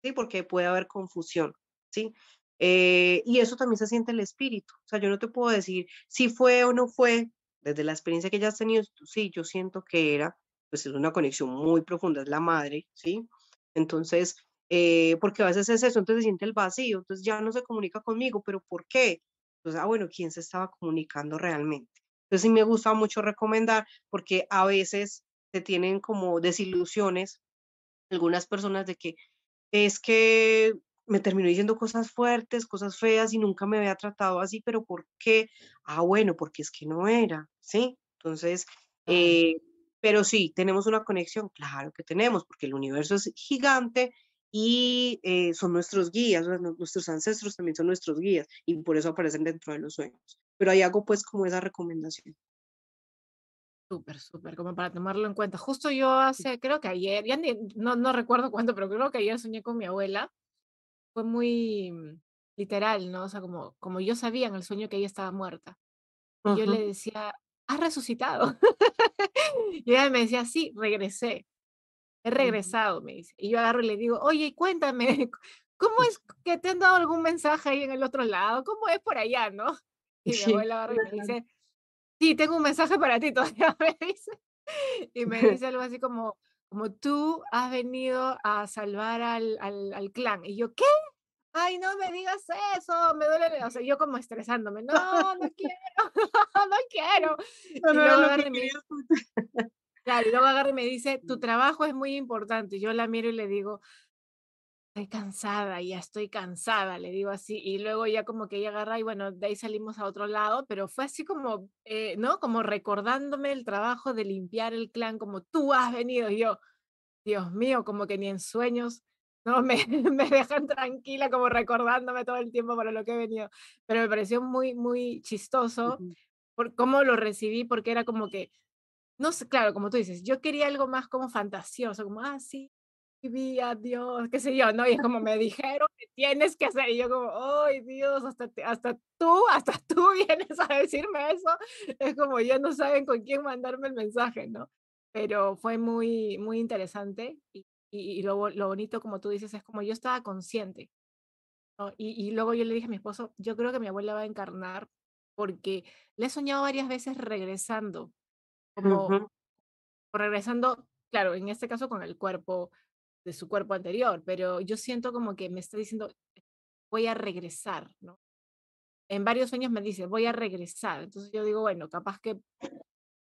Speaker 2: ¿sí? Porque puede haber confusión, ¿sí? Eh, y eso también se siente el espíritu. O sea, yo no te puedo decir si fue o no fue, desde la experiencia que ya has tenido, sí, yo siento que era, pues es una conexión muy profunda, es la madre, ¿sí? Entonces, eh, porque a veces es eso, entonces se siente el vacío, entonces ya no se comunica conmigo, pero ¿por qué? Entonces, ah, bueno, ¿quién se estaba comunicando realmente? Entonces sí me gusta mucho recomendar porque a veces se tienen como desilusiones algunas personas de que es que me terminó diciendo cosas fuertes, cosas feas y nunca me había tratado así, pero ¿por qué? Ah, bueno, porque es que no era, ¿sí? Entonces, eh, pero sí, tenemos una conexión, claro que tenemos, porque el universo es gigante y eh, son nuestros guías, nuestros ancestros también son nuestros guías y por eso aparecen dentro de los sueños. Pero hay algo pues como esa recomendación.
Speaker 1: Súper, súper, como para tomarlo en cuenta. Justo yo hace, creo que ayer, ya no, no recuerdo cuánto, pero creo que ayer soñé con mi abuela. Fue muy mm, literal, ¿no? O sea, como, como yo sabía en el sueño que ella estaba muerta. Y yo le decía, has resucitado. <laughs> y ella me decía, sí, regresé. He regresado, me dice. Y yo agarro y le digo, oye, cuéntame, <laughs> ¿cómo es que te han dado algún mensaje ahí en el otro lado? ¿Cómo es por allá, no? <laughs> Y mi abuela agarra y me dice, sí, tengo un mensaje para ti todavía, me dice. Y me dice algo así como, como tú has venido a salvar al, al, al clan. Y yo, ¿qué? Ay, no me digas eso, me duele. O sea, yo como estresándome, no, <laughs> <laughs> no quiero, no quiero. y luego agarra y me dice, claro, y luego agarra y me dice, tu trabajo es muy importante. Yo la miro y le digo, estoy cansada, ya estoy cansada, le digo así, y luego ya como que ella agarra y bueno, de ahí salimos a otro lado, pero fue así como, eh, ¿no? Como recordándome el trabajo de limpiar el clan, como tú has venido, y yo, Dios mío, como que ni en sueños, ¿no? Me, <laughs> me dejan tranquila, como recordándome todo el tiempo para lo que he venido, pero me pareció muy, muy chistoso por cómo lo recibí, porque era como que, no sé, claro, como tú dices, yo quería algo más como fantasioso, como, ah, sí, vida, Dios, qué sé yo, ¿no? Y es como me dijeron que tienes que hacer, y yo como, ay Dios, hasta, hasta tú, hasta <laughs> tú vienes a decirme eso, es como ya no saben con quién mandarme el mensaje, ¿no? Pero fue muy, muy interesante y, y, lo, lo, bonito, como tú dices, es como yo estaba consciente, ¿no? y, y luego yo le dije a mi esposo, yo creo que mi abuela va a encarnar porque le he soñado varias veces regresando, como regresando, claro, en este caso con el cuerpo de su cuerpo anterior, pero yo siento como que me está diciendo, voy a regresar, ¿no? En varios sueños me dice, voy a regresar. Entonces yo digo, bueno, capaz que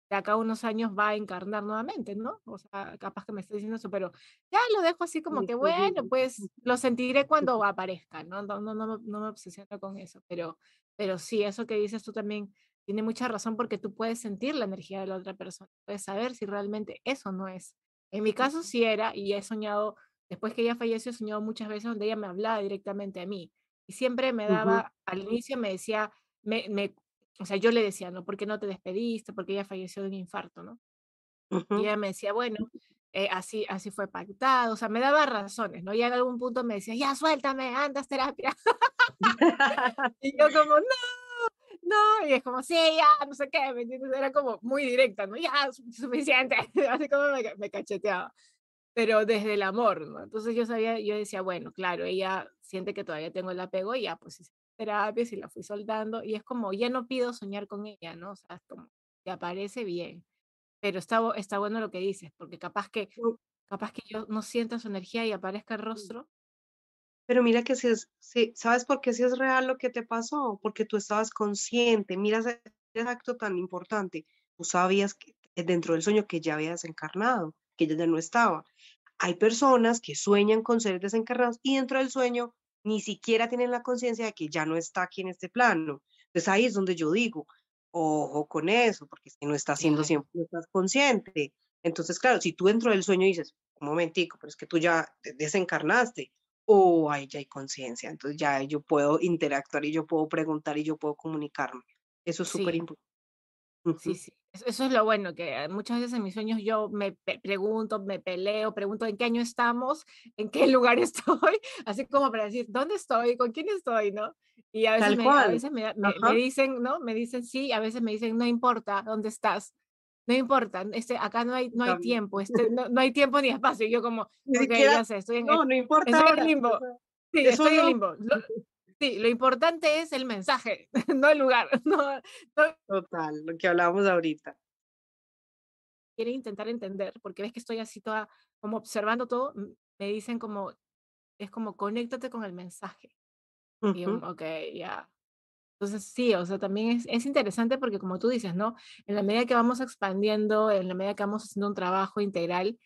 Speaker 1: de acá a unos años va a encarnar nuevamente, ¿no? O sea, capaz que me está diciendo eso, pero ya lo dejo así como que, bueno, pues lo sentiré cuando aparezca, ¿no? No, no, no, no me obsesiono con eso, pero, pero sí, eso que dices tú también tiene mucha razón porque tú puedes sentir la energía de la otra persona, puedes saber si realmente eso no es en mi caso sí era, y he soñado, después que ella falleció, he soñado muchas veces donde ella me hablaba directamente a mí. Y siempre me daba, al inicio me decía, me, me, o sea, yo le decía, ¿no? ¿Por qué no te despediste? Porque ella falleció de un infarto, ¿no? Y ella me decía, bueno, eh, así, así fue pactado, o sea, me daba razones, ¿no? Y en algún punto me decía, ya suéltame, andas terapia. <laughs> y yo como, no, no, y es como, sí, ya, no sé qué, ¿me entiendes? Era como muy directa, ¿no? Ya, suficiente, <laughs> así como me, cacheteaba, pero desde el amor, ¿no? Entonces yo sabía, yo decía, bueno, claro, ella siente que todavía tengo el apego y ya, pues terapias y la fui soltando, y es como, ya no pido soñar con ella, ¿no? O sea, es como, te aparece bien, pero está, está bueno lo que dices, porque capaz que, capaz que yo no sienta su energía y aparezca el rostro,
Speaker 2: pero mira que si es, si, ¿sabes por qué si es real lo que te pasó? Porque tú estabas consciente, mira ese, acto tan importante, tú sabías que eh, dentro del sueño que ya habías encarnado, que ella ya no estaba. Hay personas que sueñan con seres desencarnados y dentro del sueño ni siquiera tienen la conciencia de que ya no está aquí en este plano. Entonces ahí es donde yo digo, ojo con eso, porque si no estás siendo siempre, no estás consciente. Entonces, claro, si tú dentro del sueño dices, un momentico, pero es que tú ya desencarnaste, o ahí ya hay conciencia, entonces ya yo puedo interactuar y yo puedo preguntar y yo puedo comunicarme. Eso es súper importante.
Speaker 1: Sí, sí, Eso es lo bueno, que muchas veces en mis sueños yo me pregunto, me peleo, pregunto en qué año estamos, en qué <laughs> lugar estoy, así como para decir, ¿dónde estoy? ¿Con quién estoy? ¿No? Y a veces, me, a veces me, me, dicen, ¿no? Me dicen sí, a veces me dicen, no importa dónde estás, no importa, este, acá no hay, no hay tiempo, este, <laughs> no, no, hay tiempo ni espacio. Y yo como, okay, ya sé, estoy en,
Speaker 2: no, no importa
Speaker 1: estoy en limbo. <laughs> Sí, estoy en limbo. Sí, lo importante es el mensaje, <laughs> no el lugar. <laughs>
Speaker 2: Total, lo que hablábamos ahorita.
Speaker 1: Quiere intentar entender, porque ves que estoy así toda, como observando todo, me dicen como, es como, conéctate con el mensaje. Y yo, ok, ya. Entonces, sí, o sea, también es, es interesante porque como tú dices, ¿no? En la medida que vamos expandiendo, en la medida que vamos haciendo un trabajo integral,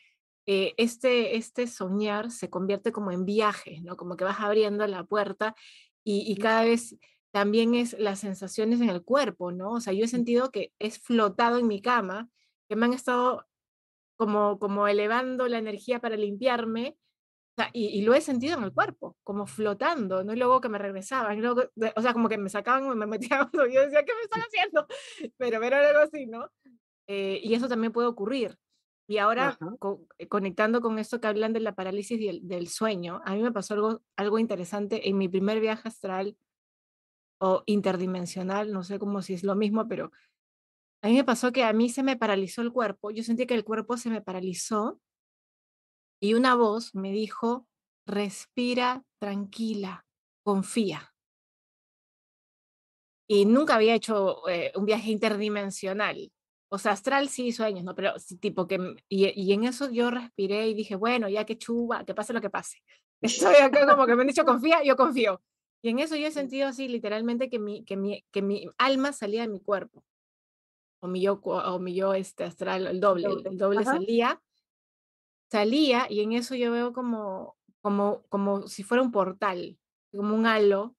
Speaker 1: eh, este, este soñar se convierte como en viaje, ¿no? Como que vas abriendo la puerta y, cada vez también es las sensaciones en el cuerpo, ¿no? O sea, yo he sentido que es flotado en mi cama, que me han estado como, como elevando la energía para limpiarme, o sea, y, lo he sentido en el cuerpo, como flotando, ¿no? Y luego que me regresaban, luego, o sea, como que me sacaban, me metían, yo decía, ¿qué me están haciendo? Pero, era algo así, ¿no? Eh, y eso también puede ocurrir. Y ahora, eh, conectando con esto que hablan de la parálisis del, del, sueño, a mí me pasó algo, algo interesante en mi primer viaje astral o interdimensional, no sé cómo si es lo mismo, pero a mí me pasó que a mí se me paralizó el cuerpo, yo sentí que el cuerpo se me paralizó y una voz me dijo, respira tranquila, confía. Y nunca había hecho eh, un viaje interdimensional, o sea, astral sí, sueños, ¿no? Pero sí, tipo que, y, y, en eso yo respiré y dije, bueno, ya que chuba, que pase lo que pase. <laughs> Estoy acá como que me han dicho, confía, yo confío. Y en eso yo he sentido así, literalmente, que mi, que mi, que mi alma salía de mi cuerpo. O mi yo, o mi yo este, astral, el doble, el doble, salía. Salía y en eso yo veo como, como, como si fuera un portal, como un halo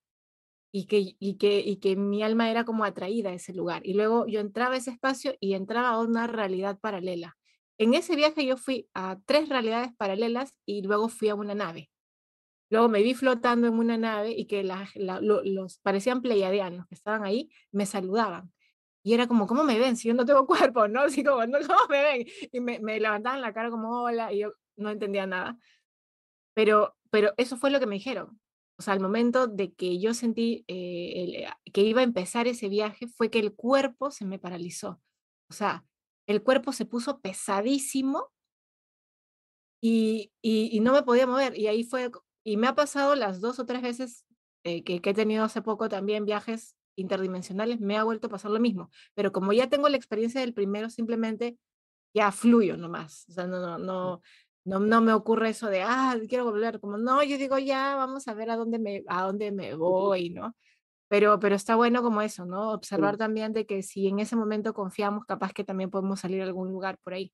Speaker 1: y que, y, que, y que mi alma era como atraída a ese lugar. Y luego yo entraba a ese espacio y entraba a una realidad paralela. En ese viaje yo fui a tres realidades paralelas y luego fui a una nave. Luego me vi flotando en una nave y que los parecían pleiadianos que estaban ahí, me saludaban. Y era como, ¿cómo me ven? Si yo no tengo <laughs> cuerpo, ¿no? Así como, ¿no? ¿cómo me ven? Y me, me levantaban la cara como, hola, y yo no entendía nada. Pero, pero eso fue lo que me dijeron o sea, al momento de que yo sentí eh, que iba a empezar ese viaje, fue que el cuerpo se me paralizó. O sea, el cuerpo se puso pesadísimo y, y, no me podía mover. Y ahí fue, y me ha pasado las dos o tres veces eh, que, que, he tenido hace poco también viajes interdimensionales, me ha vuelto a pasar lo mismo. Pero como ya tengo la experiencia del primero, simplemente ya fluyo nomás. O sea, no, no, no, no, no me ocurre eso de, ah, quiero volver, como, no, yo digo, ya, vamos a ver a dónde me, a dónde me voy, ¿no? Pero, pero está bueno como eso, ¿no? Observar también de que si en ese momento confiamos, capaz que también podemos salir a algún lugar por ahí.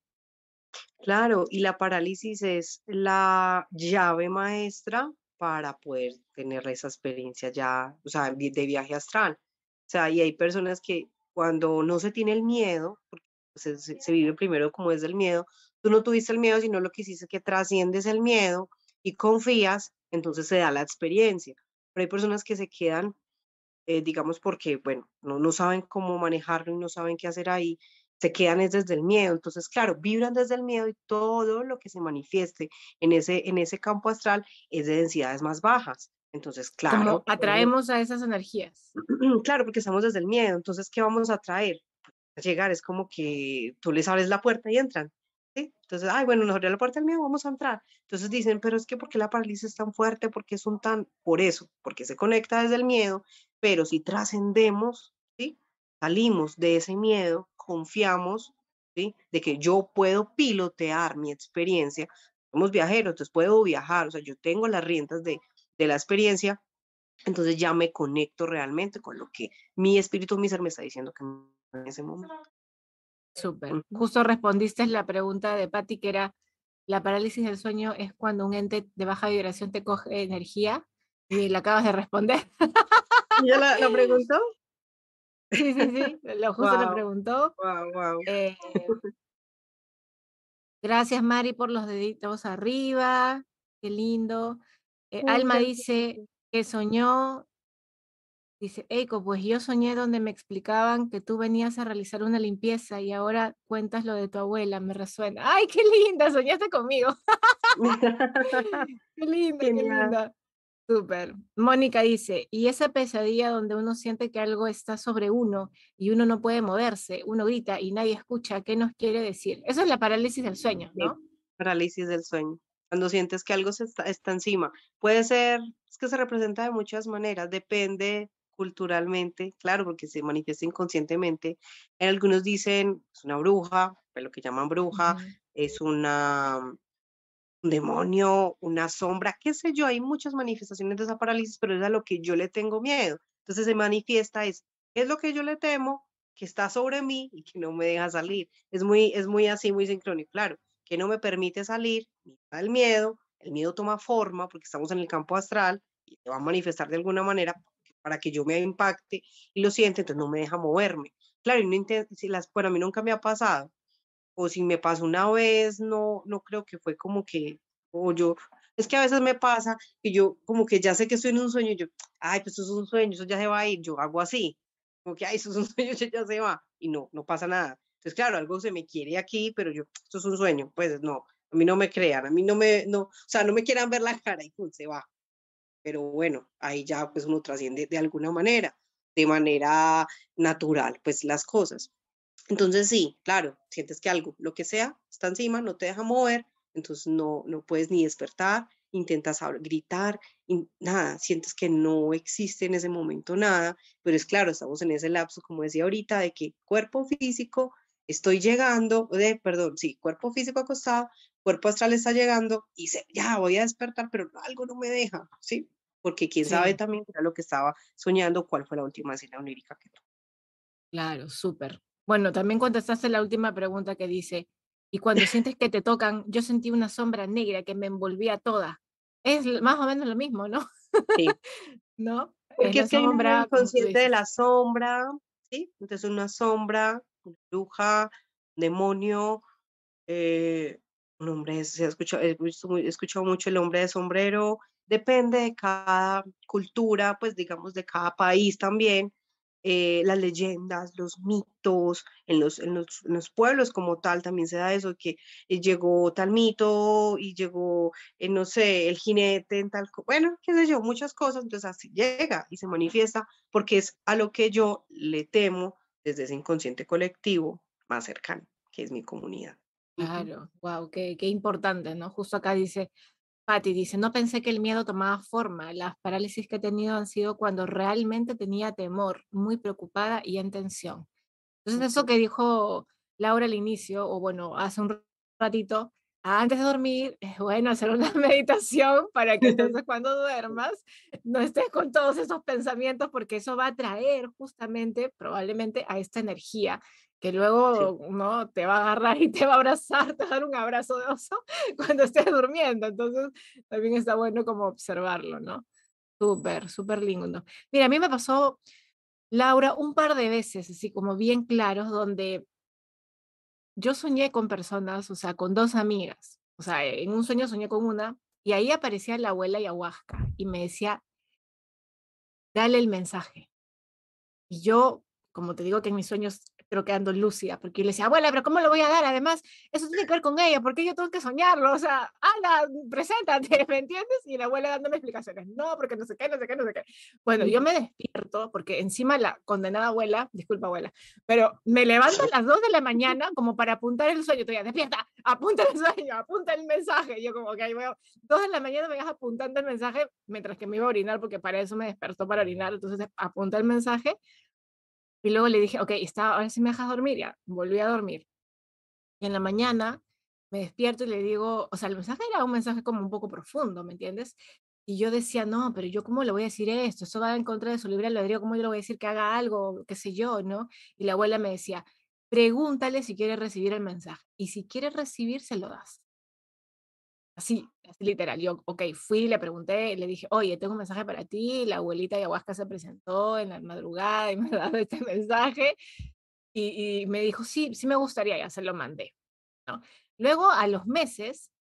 Speaker 2: Claro, y la parálisis es la llave maestra para poder tener esa experiencia ya, o sea, de viaje astral. O sea, y hay personas que cuando no se tiene el miedo, porque se, se vive primero como es el miedo, tú no tuviste el miedo, sino lo que hiciste es que trasciendes el miedo y confías, entonces se da la experiencia. Pero hay personas que se quedan, eh, digamos, porque, bueno, no, no saben cómo manejarlo y no saben qué hacer ahí, se quedan es desde el miedo. Entonces, claro, vibran desde el miedo y todo lo que se manifieste en ese, en ese campo astral es de densidades más bajas. Entonces, claro. Como
Speaker 1: atraemos a esas energías. <clears throat>
Speaker 2: Claro, porque estamos desde el miedo. Entonces, ¿qué vamos a traer? A llegar es como que tú les abres la puerta y entran. Entonces, ay, bueno, nos abrió la puerta del miedo, vamos a entrar. Entonces dicen, pero es que ¿por qué la parálisis es tan fuerte? porque es un tan? Por eso, porque se conecta desde el miedo, pero si trascendemos, ¿sí? Salimos de ese miedo, confiamos, ¿sí? De que yo puedo pilotear mi experiencia. Somos viajeros, entonces puedo viajar, o sea, yo tengo las riendas de, de la experiencia, entonces ya me conecto realmente con lo que mi espíritu, mi ser me está diciendo que en ese momento.
Speaker 1: Súper. Justo respondiste la pregunta de Patti, que era, la parálisis del sueño es cuando un ente de baja vibración te coge energía y la acabas de responder.
Speaker 2: ¿Ya la, la <laughs> preguntó?
Speaker 1: Sí, sí, sí, lo justo le preguntó.
Speaker 2: Wow, wow.
Speaker 1: Eh, <laughs> gracias, Mari, por los deditos arriba. Qué lindo. Eh, Alma dice que soñó Dice, Eiko, pues yo soñé donde me explicaban que tú venías a realizar una limpieza y ahora cuentas lo de tu abuela, me resuena. ¡Ay, qué linda! Soñaste conmigo. <laughs> qué linda, qué linda. Súper. Mónica dice, y esa pesadilla donde uno siente que algo está sobre uno y uno no puede moverse, uno grita y nadie escucha, ¿qué nos quiere decir? Eso es la parálisis del sueño, ¿no?
Speaker 2: parálisis del sueño. Cuando sientes que algo se está, está encima. Puede ser, es que se representa de muchas maneras, depende culturalmente, claro, porque se manifiesta inconscientemente. Algunos dicen es una bruja, pues, lo que llaman bruja, es una un demonio, una sombra, qué sé yo, hay muchas manifestaciones de esa parálisis, pero es a lo que yo le tengo miedo. Entonces se manifiesta es, es lo que yo le temo, que está sobre mí y que no me deja salir. Es muy, es muy así, muy sincrónico, claro, que no me permite salir, el miedo, el miedo toma forma porque estamos en el campo astral y se va a manifestar de alguna manera para que yo me impacte y lo siente, entonces no me deja moverme. Claro, y no si las, bueno, a mí nunca me ha pasado, o si me pasó una vez, no, no creo que fue como que, o yo, es que a veces me pasa que yo como que ya sé que estoy en un sueño, yo, ay, pues eso es un sueño, eso ya se va a ir, yo hago así, como que, ay, eso es un <laughs> sueño, ya se va, y no, no pasa nada. Entonces, claro, algo se me quiere aquí, pero yo, esto es un sueño, pues no, a mí no me crean, a mí no me, no, o sea, no me quieran ver la <laughs> cara y pues se va pero bueno, ahí ya pues uno trasciende de alguna manera, de manera natural, pues las cosas. Entonces sí, claro, sientes que algo, lo que sea, está encima, no te deja mover, entonces no, no puedes ni despertar, intentas gritar, y nada, sientes que no existe en ese momento nada, pero es claro, estamos en ese lapso, como decía ahorita, de que cuerpo físico, estoy llegando, de, perdón, sí, cuerpo físico acostado, cuerpo astral está llegando y se, ya voy a despertar, pero algo no me deja, ¿sí? Porque quién sabe también era lo que estaba soñando, cuál fue la última escena onírica que tuvo.
Speaker 1: Claro, súper. Bueno, también contestaste la última pregunta que dice, y cuando <laughs> sientes que te tocan, yo sentí una sombra negra que me envolvía toda. Es más o menos lo mismo, ¿no?
Speaker 2: Sí. <laughs>
Speaker 1: ¿No?
Speaker 2: Porque es, que sombra, consciente de la sombra, ¿sí? Entonces una sombra, una bruja, demonio, eh, un hombre, se ha escuchado, he, escuchado mucho el hombre de sombrero, depende de cada cultura, pues digamos de cada país también, eh, las leyendas, los mitos, en los, en los, pueblos como tal también se da eso, que eh, llegó tal mito y llegó, eh, no sé, el jinete en tal, bueno, qué sé yo, muchas cosas, entonces así llega y se manifiesta porque es a lo que yo le temo desde ese inconsciente colectivo más cercano, que es mi comunidad.
Speaker 1: Claro, wow, qué, qué importante, ¿no? Justo acá dice, Patti dice, no pensé que el miedo tomaba forma. Las parálisis que he tenido han sido cuando realmente tenía temor, muy preocupada y en tensión. Entonces eso que dijo Laura al inicio, o bueno, hace un ratito, antes de dormir, es bueno hacer una <laughs> meditación para que entonces <laughs> cuando duermas no estés con todos esos pensamientos porque eso va a traer justamente probablemente a esta energía que luego no te va a agarrar y te va a abrazar, <laughs> te va a dar un abrazo de oso <laughs> cuando estés durmiendo. Entonces, también está bueno como observarlo, ¿no? Súper, súper lindo. Mira, a mí me pasó, Laura, un par de veces, así como bien claros, donde yo soñé con personas, o sea, con dos amigas. O sea, en un sueño soñé con una y ahí aparecía la abuela ayahuasca y me decía, dale el mensaje. Y yo, como te digo que en mis sueños pero quedando lúcida, porque yo le decía, abuela, pero ¿cómo lo voy a dar? Además, eso tiene que ver con ella, porque yo tengo que soñarlo, o sea, anda, preséntate, <laughs> ¿me entiendes? Y la abuela dándome explicaciones, no, porque no sé qué, no sé qué, no sé qué. Bueno, yo me despierto, porque encima la condenada abuela, disculpa abuela, pero me levanto a las 2 de la mañana como para apuntar el sueño, todavía, despierta, apunta el sueño, apunta el mensaje, yo como que ahí veo, 2 de la mañana me vas apuntando el mensaje, mientras que me iba a orinar, porque para eso me despertó para orinar, entonces apunta el mensaje, y luego le dije, ok, está, ahora sí me dejas dormir, ya, volví a dormir. Y en la mañana me despierto y le digo, o sea, el mensaje era un mensaje como un poco profundo, ¿me entiendes? Y yo decía, no, pero yo cómo le voy a decir esto, eso va en contra de su libre albedrío, ¿cómo yo le voy a decir que haga algo, qué sé yo, ¿no? Y la abuela me decía, pregúntale si quiere recibir el mensaje, y si quiere recibir, se lo das. Así, así literal. Yo, ok, fui, le pregunté, le dije, oye, tengo un mensaje para ti. La abuelita ayahuasca se presentó en la madrugada y me <laughs> ha dado este mensaje. Y, me dijo, sí, sí me gustaría, ya se lo mandé. ¿no? Luego, a los meses,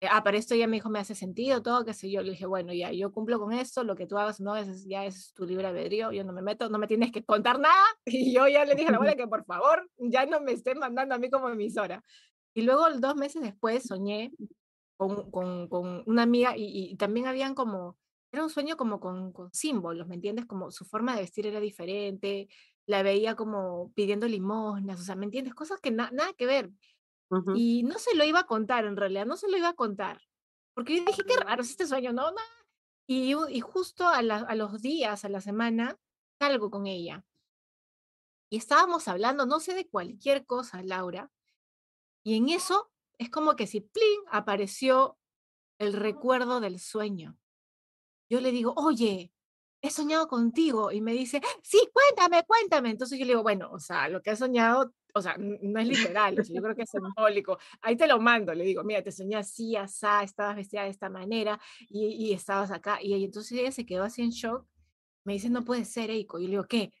Speaker 1: eh, ah, pero esto ya me dijo, me hace sentido, todo, qué sé yo. Le dije, bueno, ya, yo cumplo con esto, lo que tú hagas, no, es, ya es tu libre albedrío, yo no me meto, no me tienes que contar nada. <laughs> Y yo ya le dije a la abuela <laughs> que por favor, ya no me estén mandando a mí como emisora. Y luego, dos meses después, soñé con, con, con una amiga y, y, también habían como, era un sueño como con, con símbolos, ¿me entiendes? Como su forma de vestir era diferente, la veía como pidiendo limosnas, o sea, ¿me entiendes? Cosas que nada que ver. Y no se lo iba a contar en realidad, no se lo iba a contar. Porque yo dije, qué raro es este sueño, no, no. Y, y justo a, a los días, a la semana, salgo con ella. Y estábamos hablando, no sé de cualquier cosa, Laura. Y en eso es como que si plin apareció el recuerdo del sueño. Yo le digo, oye, he soñado contigo. Y me dice, sí, cuéntame, cuéntame. Entonces yo le digo, bueno, o sea, lo que he soñado o sea, no es literal, yo creo que es <laughs> simbólico. Ahí te lo mando, le digo, mira, te soñé así, asá, estabas vestida de esta manera y, y estabas acá. Y, entonces ella se quedó así en shock. Me dice, no puede ser, Eiko. Y yo le digo, ¿qué?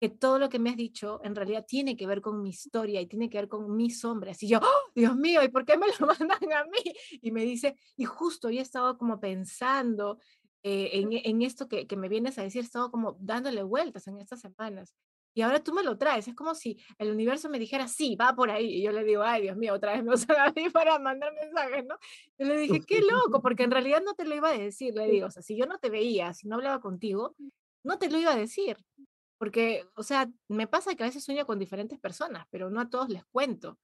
Speaker 1: Que todo lo que me has dicho en realidad tiene que ver con mi historia y tiene que ver con mis sombras. Y yo, ¡Oh, Dios mío, ¿y por qué me lo <laughs> mandan a mí? Y me dice, y justo yo he estado como pensando eh, en, en, esto que, que, me vienes a decir, he estado como dándole vueltas en estas semanas y ahora tú me lo traes. Es como si el universo me dijera, sí, va por ahí. Y yo le digo, ay, Dios mío, otra vez me usan a mí para mandar mensajes, ¿no? Yo le dije, qué loco, <laughs> porque en realidad no te lo iba a decir. Le digo, o sea, si yo no te veía, si no hablaba contigo, no te lo iba a decir. Porque, o sea, me pasa que a veces sueño con diferentes personas, pero no a todos les cuento.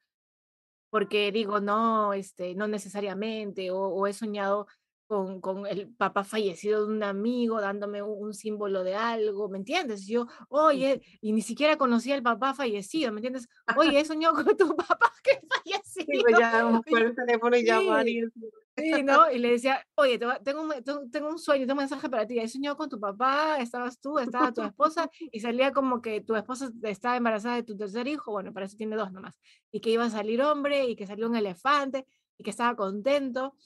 Speaker 1: Porque digo, no, este, no necesariamente, o, o he soñado con, con, el papá fallecido de un amigo, dándome un, símbolo de algo, ¿me entiendes? Yo, oye, y ni siquiera conocía al papá fallecido, ¿me entiendes? Oye, he <laughs> soñado con tu papá que <laughs> fallecido. Sí,
Speaker 2: pues ya <laughs> el teléfono y llamar
Speaker 1: y... Sí, ¿no? Y le decía, oye, tengo un, tengo un sueño, tengo un mensaje para ti. He soñado con tu papá, estabas tú, estaba tu esposa, y salía como que tu esposa estaba embarazada de tu tercer hijo, bueno, para eso tiene dos nomás, y que iba a salir hombre, y que salió un elefante, y que estaba contento.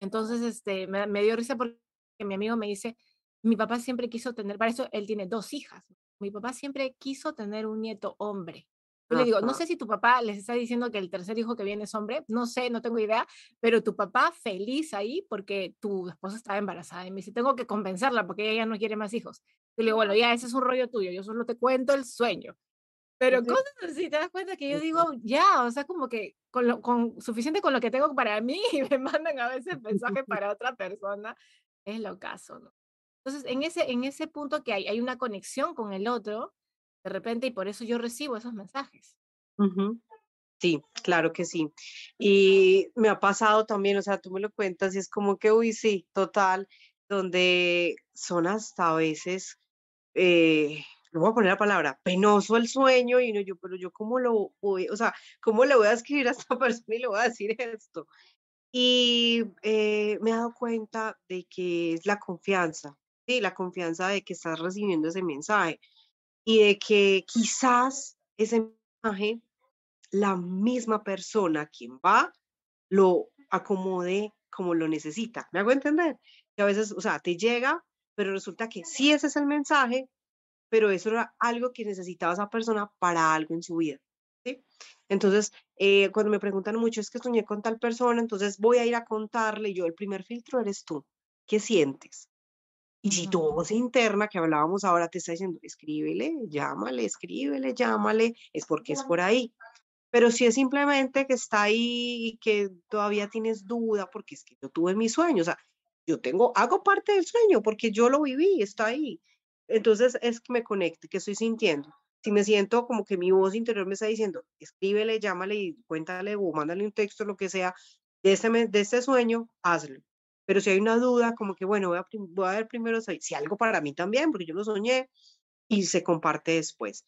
Speaker 1: Entonces, este, me, dio risa porque mi amigo me dice, mi papá siempre quiso tener, para eso él tiene dos hijas, mi papá siempre quiso tener un nieto hombre. Yo le digo, no sé si tu papá les está diciendo que el tercer hijo que viene es hombre, no sé, no tengo idea, pero tu papá feliz ahí porque tu esposa estaba embarazada. Y me dice, tengo que compensarla porque ella ya no quiere más hijos. Yo le digo, bueno, ya ese es un rollo tuyo, yo solo te cuento el sueño. Pero cosas así, te das cuenta que yo digo, ya, o sea, como que con, lo, con suficiente con lo que tengo para mí <laughs> y me mandan a veces mensajes <laughs> para otra persona, es lo caso, ¿no? Entonces, en ese, en ese punto que hay, hay una conexión con el otro, de repente, y por eso yo recibo esos mensajes.
Speaker 2: Sí, claro que sí. Y me ha pasado también, o sea, tú me lo cuentas y es como que, uy, sí, total, donde son hasta a veces eh, no voy a poner la palabra, penoso el sueño, y no, yo, pero yo cómo lo voy, o sea, cómo le voy a escribir a esta <laughs> persona y le voy a decir esto. Y eh, me he dado cuenta de que es la confianza, ¿sí? La confianza de que estás recibiendo ese mensaje y de que quizás ese mensaje, la misma persona quien va, lo acomode como lo necesita. ¿Me hago entender? Que a veces, o sea, te llega, pero resulta que sí ese es el mensaje, pero eso era algo que necesitaba esa persona para algo en su vida. ¿sí? Entonces, eh, cuando me preguntan mucho, es que soñé con tal persona, entonces voy a ir a contarle, yo el primer filtro eres tú, ¿qué sientes? Y si tu voz interna que hablábamos ahora te está diciendo, escríbele, llámale, escríbele, llámale, es porque es por ahí. Pero si es simplemente que está ahí y que todavía tienes duda, porque es que yo tuve mi sueño, o sea, yo tengo, hago parte del sueño porque yo lo viví, está ahí. Entonces es que me conecte, que estoy sintiendo. Si me siento como que mi voz interior me está diciendo, escríbele, llámale y cuéntale o mándale un texto, lo que sea, de este, de este sueño, hazlo. Pero si hay una duda, como que bueno, voy a, voy a ver primero si algo para mí también, porque yo lo soñé, y se comparte después.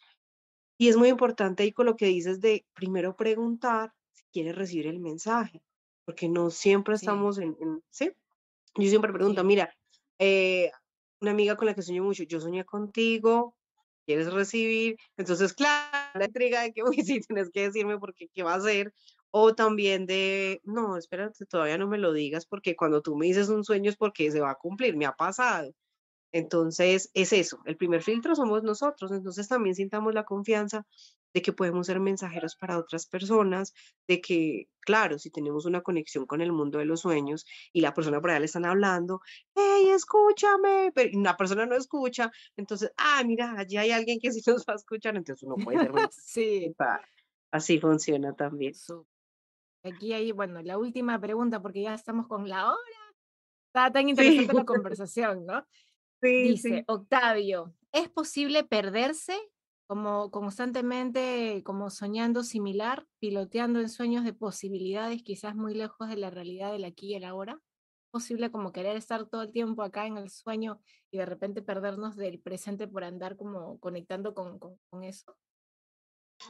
Speaker 2: Y es muy importante ahí con lo que dices de primero preguntar si quieres recibir el mensaje, porque no siempre estamos en, ¿sí? Yo siempre pregunto, mira, eh, una amiga con la que sueño mucho, yo soñé contigo, quieres recibir, entonces claro, la intriga de que, <laughs> uy, sí, tienes que decirme porque qué va a hacer, o también de, no, espérate, todavía no me lo digas porque cuando tú me dices un sueño es porque se va a cumplir, me ha pasado. Entonces, es eso, el primer filtro somos nosotros, entonces también sintamos la confianza de que podemos ser mensajeros para otras personas, de que, claro, si tenemos una conexión con el mundo de los sueños y la persona por allá le están hablando, hey, escúchame, pero una persona no escucha, entonces, ah, mira, allí hay alguien que sí nos va a escuchar, entonces uno puede ser <laughs>
Speaker 1: Sí.
Speaker 2: Así funciona también.
Speaker 1: Aquí hay, bueno, la última pregunta, porque ya estamos con la hora. Está tan interesante la <laughs> conversación, ¿no?
Speaker 2: Sí,
Speaker 1: Dice, Octavio, ¿es posible perderse como constantemente, como soñando similar, piloteando en sueños de posibilidades quizás muy lejos de la realidad del aquí y el ahora? ¿Es posible como querer estar todo el tiempo acá en el sueño y de repente perdernos del presente por andar como conectando con, con, eso?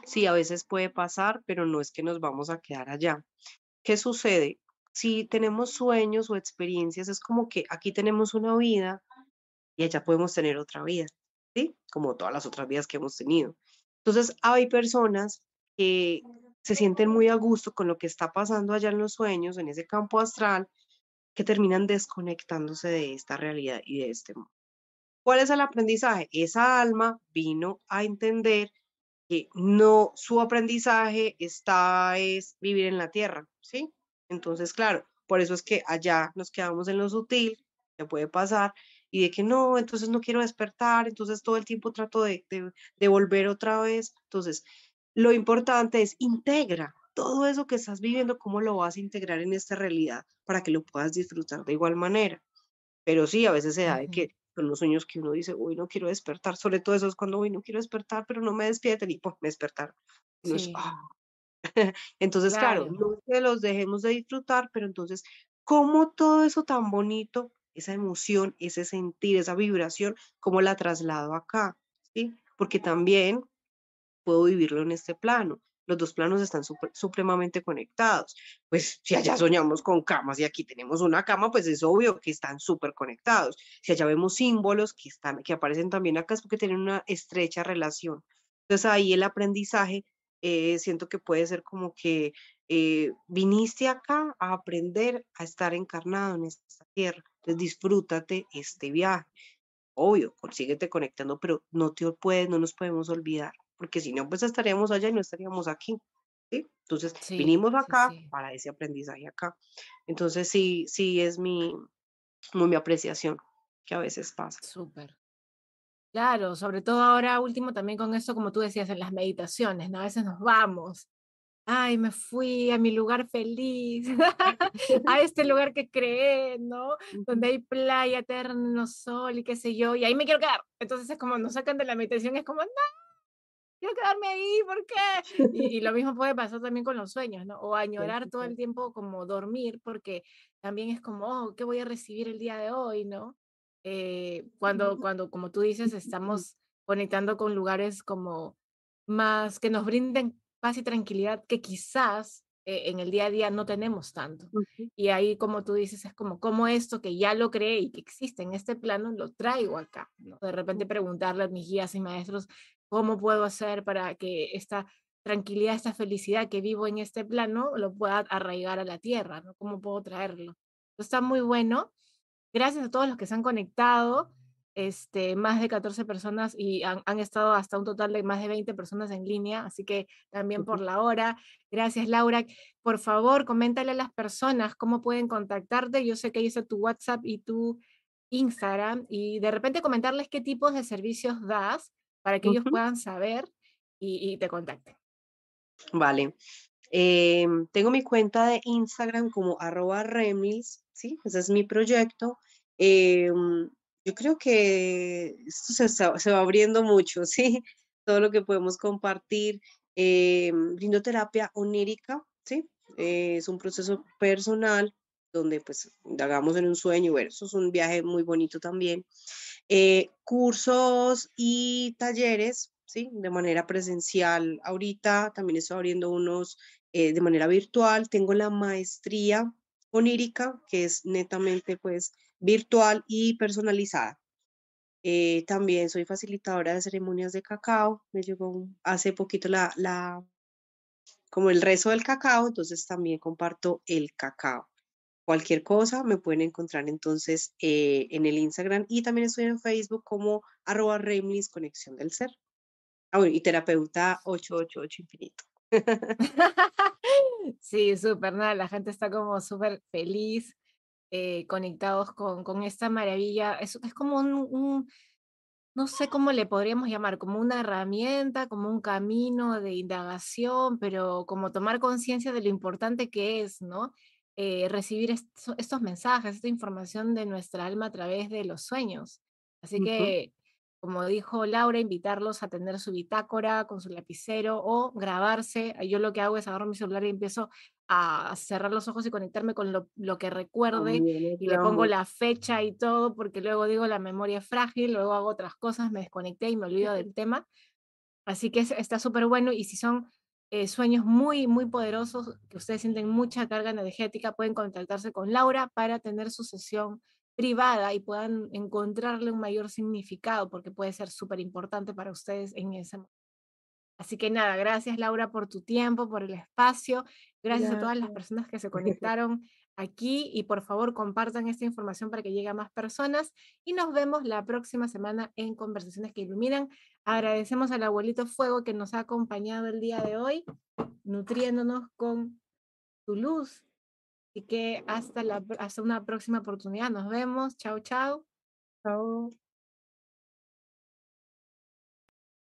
Speaker 2: Sí, a veces puede pasar, pero no es que nos vamos a quedar allá. ¿Qué sucede? Si tenemos sueños o experiencias, es como que aquí tenemos una vida y allá podemos tener otra vida. ¿sí? Como todas las otras vidas que hemos tenido. Entonces, hay personas que se sienten muy a gusto con lo que está pasando allá en los sueños, en ese campo astral, que terminan desconectándose de esta realidad y de este mundo. ¿Cuál es el aprendizaje? Esa alma vino a entender que no, su aprendizaje está es vivir en la tierra, ¿sí? Entonces, claro, por eso es que allá nos quedamos en lo sutil, que puede pasar, y de que no, entonces no quiero despertar, entonces todo el tiempo trato de, de, volver otra vez. Entonces, lo importante es integra todo eso que estás viviendo, cómo lo vas a integrar en esta realidad para que lo puedas disfrutar de igual manera. Pero sí, a veces se da de que son los sueños que uno dice, uy, no quiero despertar, sobre todo eso es cuando, uy, no quiero despertar, pero no me despierten y pues me despertaron. ¡ah! <laughs> entonces, claro. claro, no que los dejemos de disfrutar, pero entonces, ¿cómo todo eso tan bonito esa emoción, ese sentir, esa vibración, cómo la traslado acá, ¿sí? Porque también puedo vivirlo en este plano. Los dos planos están supremamente conectados. Pues si allá soñamos con camas y aquí tenemos una cama, pues es obvio que están súper conectados. Si allá vemos símbolos que, están, que aparecen también acá es porque tienen una estrecha relación. Entonces ahí el aprendizaje eh, siento que puede ser como que eh, viniste acá a aprender a estar encarnado en esta tierra. Entonces disfrútate este viaje. Obvio, consíguete conectando, pero no te puedes, no nos podemos olvidar, porque si no, pues estaríamos allá y no estaríamos aquí. ¿sí? Entonces, vinimos acá para ese aprendizaje acá. Entonces, sí, sí es mi, mi apreciación, que a veces pasa.
Speaker 1: Súper. Claro, sobre todo ahora último también con eso, como tú decías, en las meditaciones, ¿no? A veces nos vamos ay, me fui a mi lugar feliz, <laughs> a este lugar que creé, ¿no? Donde hay playa, eterno sol y qué sé yo, y ahí me quiero quedar. Entonces es como nos sacan de la meditación, es como, no, quiero quedarme ahí, ¿por qué? Y, lo mismo puede pasar también con los sueños, ¿no? O añorar todo el tiempo como dormir, porque también es como, oh, ¿qué voy a recibir el día de hoy, ¿no? Eh, cuando, cuando, como tú dices, <laughs> estamos conectando con lugares como más que nos brinden paz y tranquilidad que quizás eh, en el día a día no tenemos tanto. Y ahí, como tú dices, es como, como esto que ya lo creé y que existe en este plano, lo traigo acá. De repente preguntarle a mis guías y maestros, ¿cómo puedo hacer para que esta tranquilidad, esta felicidad que vivo en este plano, lo pueda arraigar a la tierra? ¿no? ¿Cómo puedo traerlo? está muy bueno. Gracias a todos los que se han conectado este, más de 14 personas y han, estado hasta un total de más de 20 personas en línea, así que también por la hora. Gracias, Laura. Por favor, coméntale a las personas cómo pueden contactarte. Yo sé que ahí está tu WhatsApp y tu Instagram y de repente comentarles qué tipos de servicios das para que ellos puedan saber y, te contacten.
Speaker 2: Vale. Em, tengo mi cuenta de Instagram como arroba ¿sí? Ese es mi proyecto. Em, yo creo que esto se, va abriendo mucho, <laughs> ¿sí? Todo lo que podemos compartir. Eh, terapia onírica, ¿sí? Eh, es un proceso personal donde pues hagamos en un sueño, bueno, eso es un viaje muy bonito también. Eh, cursos y talleres, ¿sí? De manera presencial. Ahorita también estoy abriendo unos eh, de manera virtual. Tengo la maestría onírica, que es netamente pues virtual y personalizada. Eh, también soy facilitadora de ceremonias de cacao. Me llegó hace poquito la, la, como el rezo del cacao, entonces también comparto el cacao. Cualquier cosa me pueden encontrar entonces eh, en el Instagram y también estoy en Facebook como arroba Conexión del Ser. Ah, bueno, y terapeuta 888 infinito. <laughs>
Speaker 1: sí, súper, nada, la gente está como súper feliz, eh, conectados con, con, esta maravilla. Es, es como un, no sé cómo le podríamos llamar, como una herramienta, como un camino de indagación, pero como tomar conciencia de lo importante que es, ¿no? Eh, recibir estos mensajes, esta información de nuestra alma a través de los sueños. Así que como dijo Laura, invitarlos a tener su bitácora con su lapicero o grabarse. Yo lo que hago es agarro mi celular y empiezo a cerrar los ojos y conectarme con lo, que recuerde y le pongo la fecha y todo, porque luego digo la memoria es frágil, luego hago otras cosas, me desconecté y me olvido del tema. Así que está súper bueno y si son eh, sueños muy, muy poderosos, que ustedes sienten mucha carga energética, pueden contactarse con Laura para tener su sesión privada y puedan encontrarle un mayor significado, porque puede ser súper importante para ustedes en ese momento. Así que nada, gracias Laura por tu tiempo, por el espacio, gracias, a todas las personas que se <laughs> conectaron aquí y por favor compartan esta información para que llegue a más personas y nos vemos la próxima semana en Conversaciones que Iluminan. Agradecemos al abuelito Fuego que nos ha acompañado el día de hoy, nutriéndonos con su luz Así que hasta, la, hasta una próxima oportunidad. Nos vemos. Chao, chao.
Speaker 2: Chao.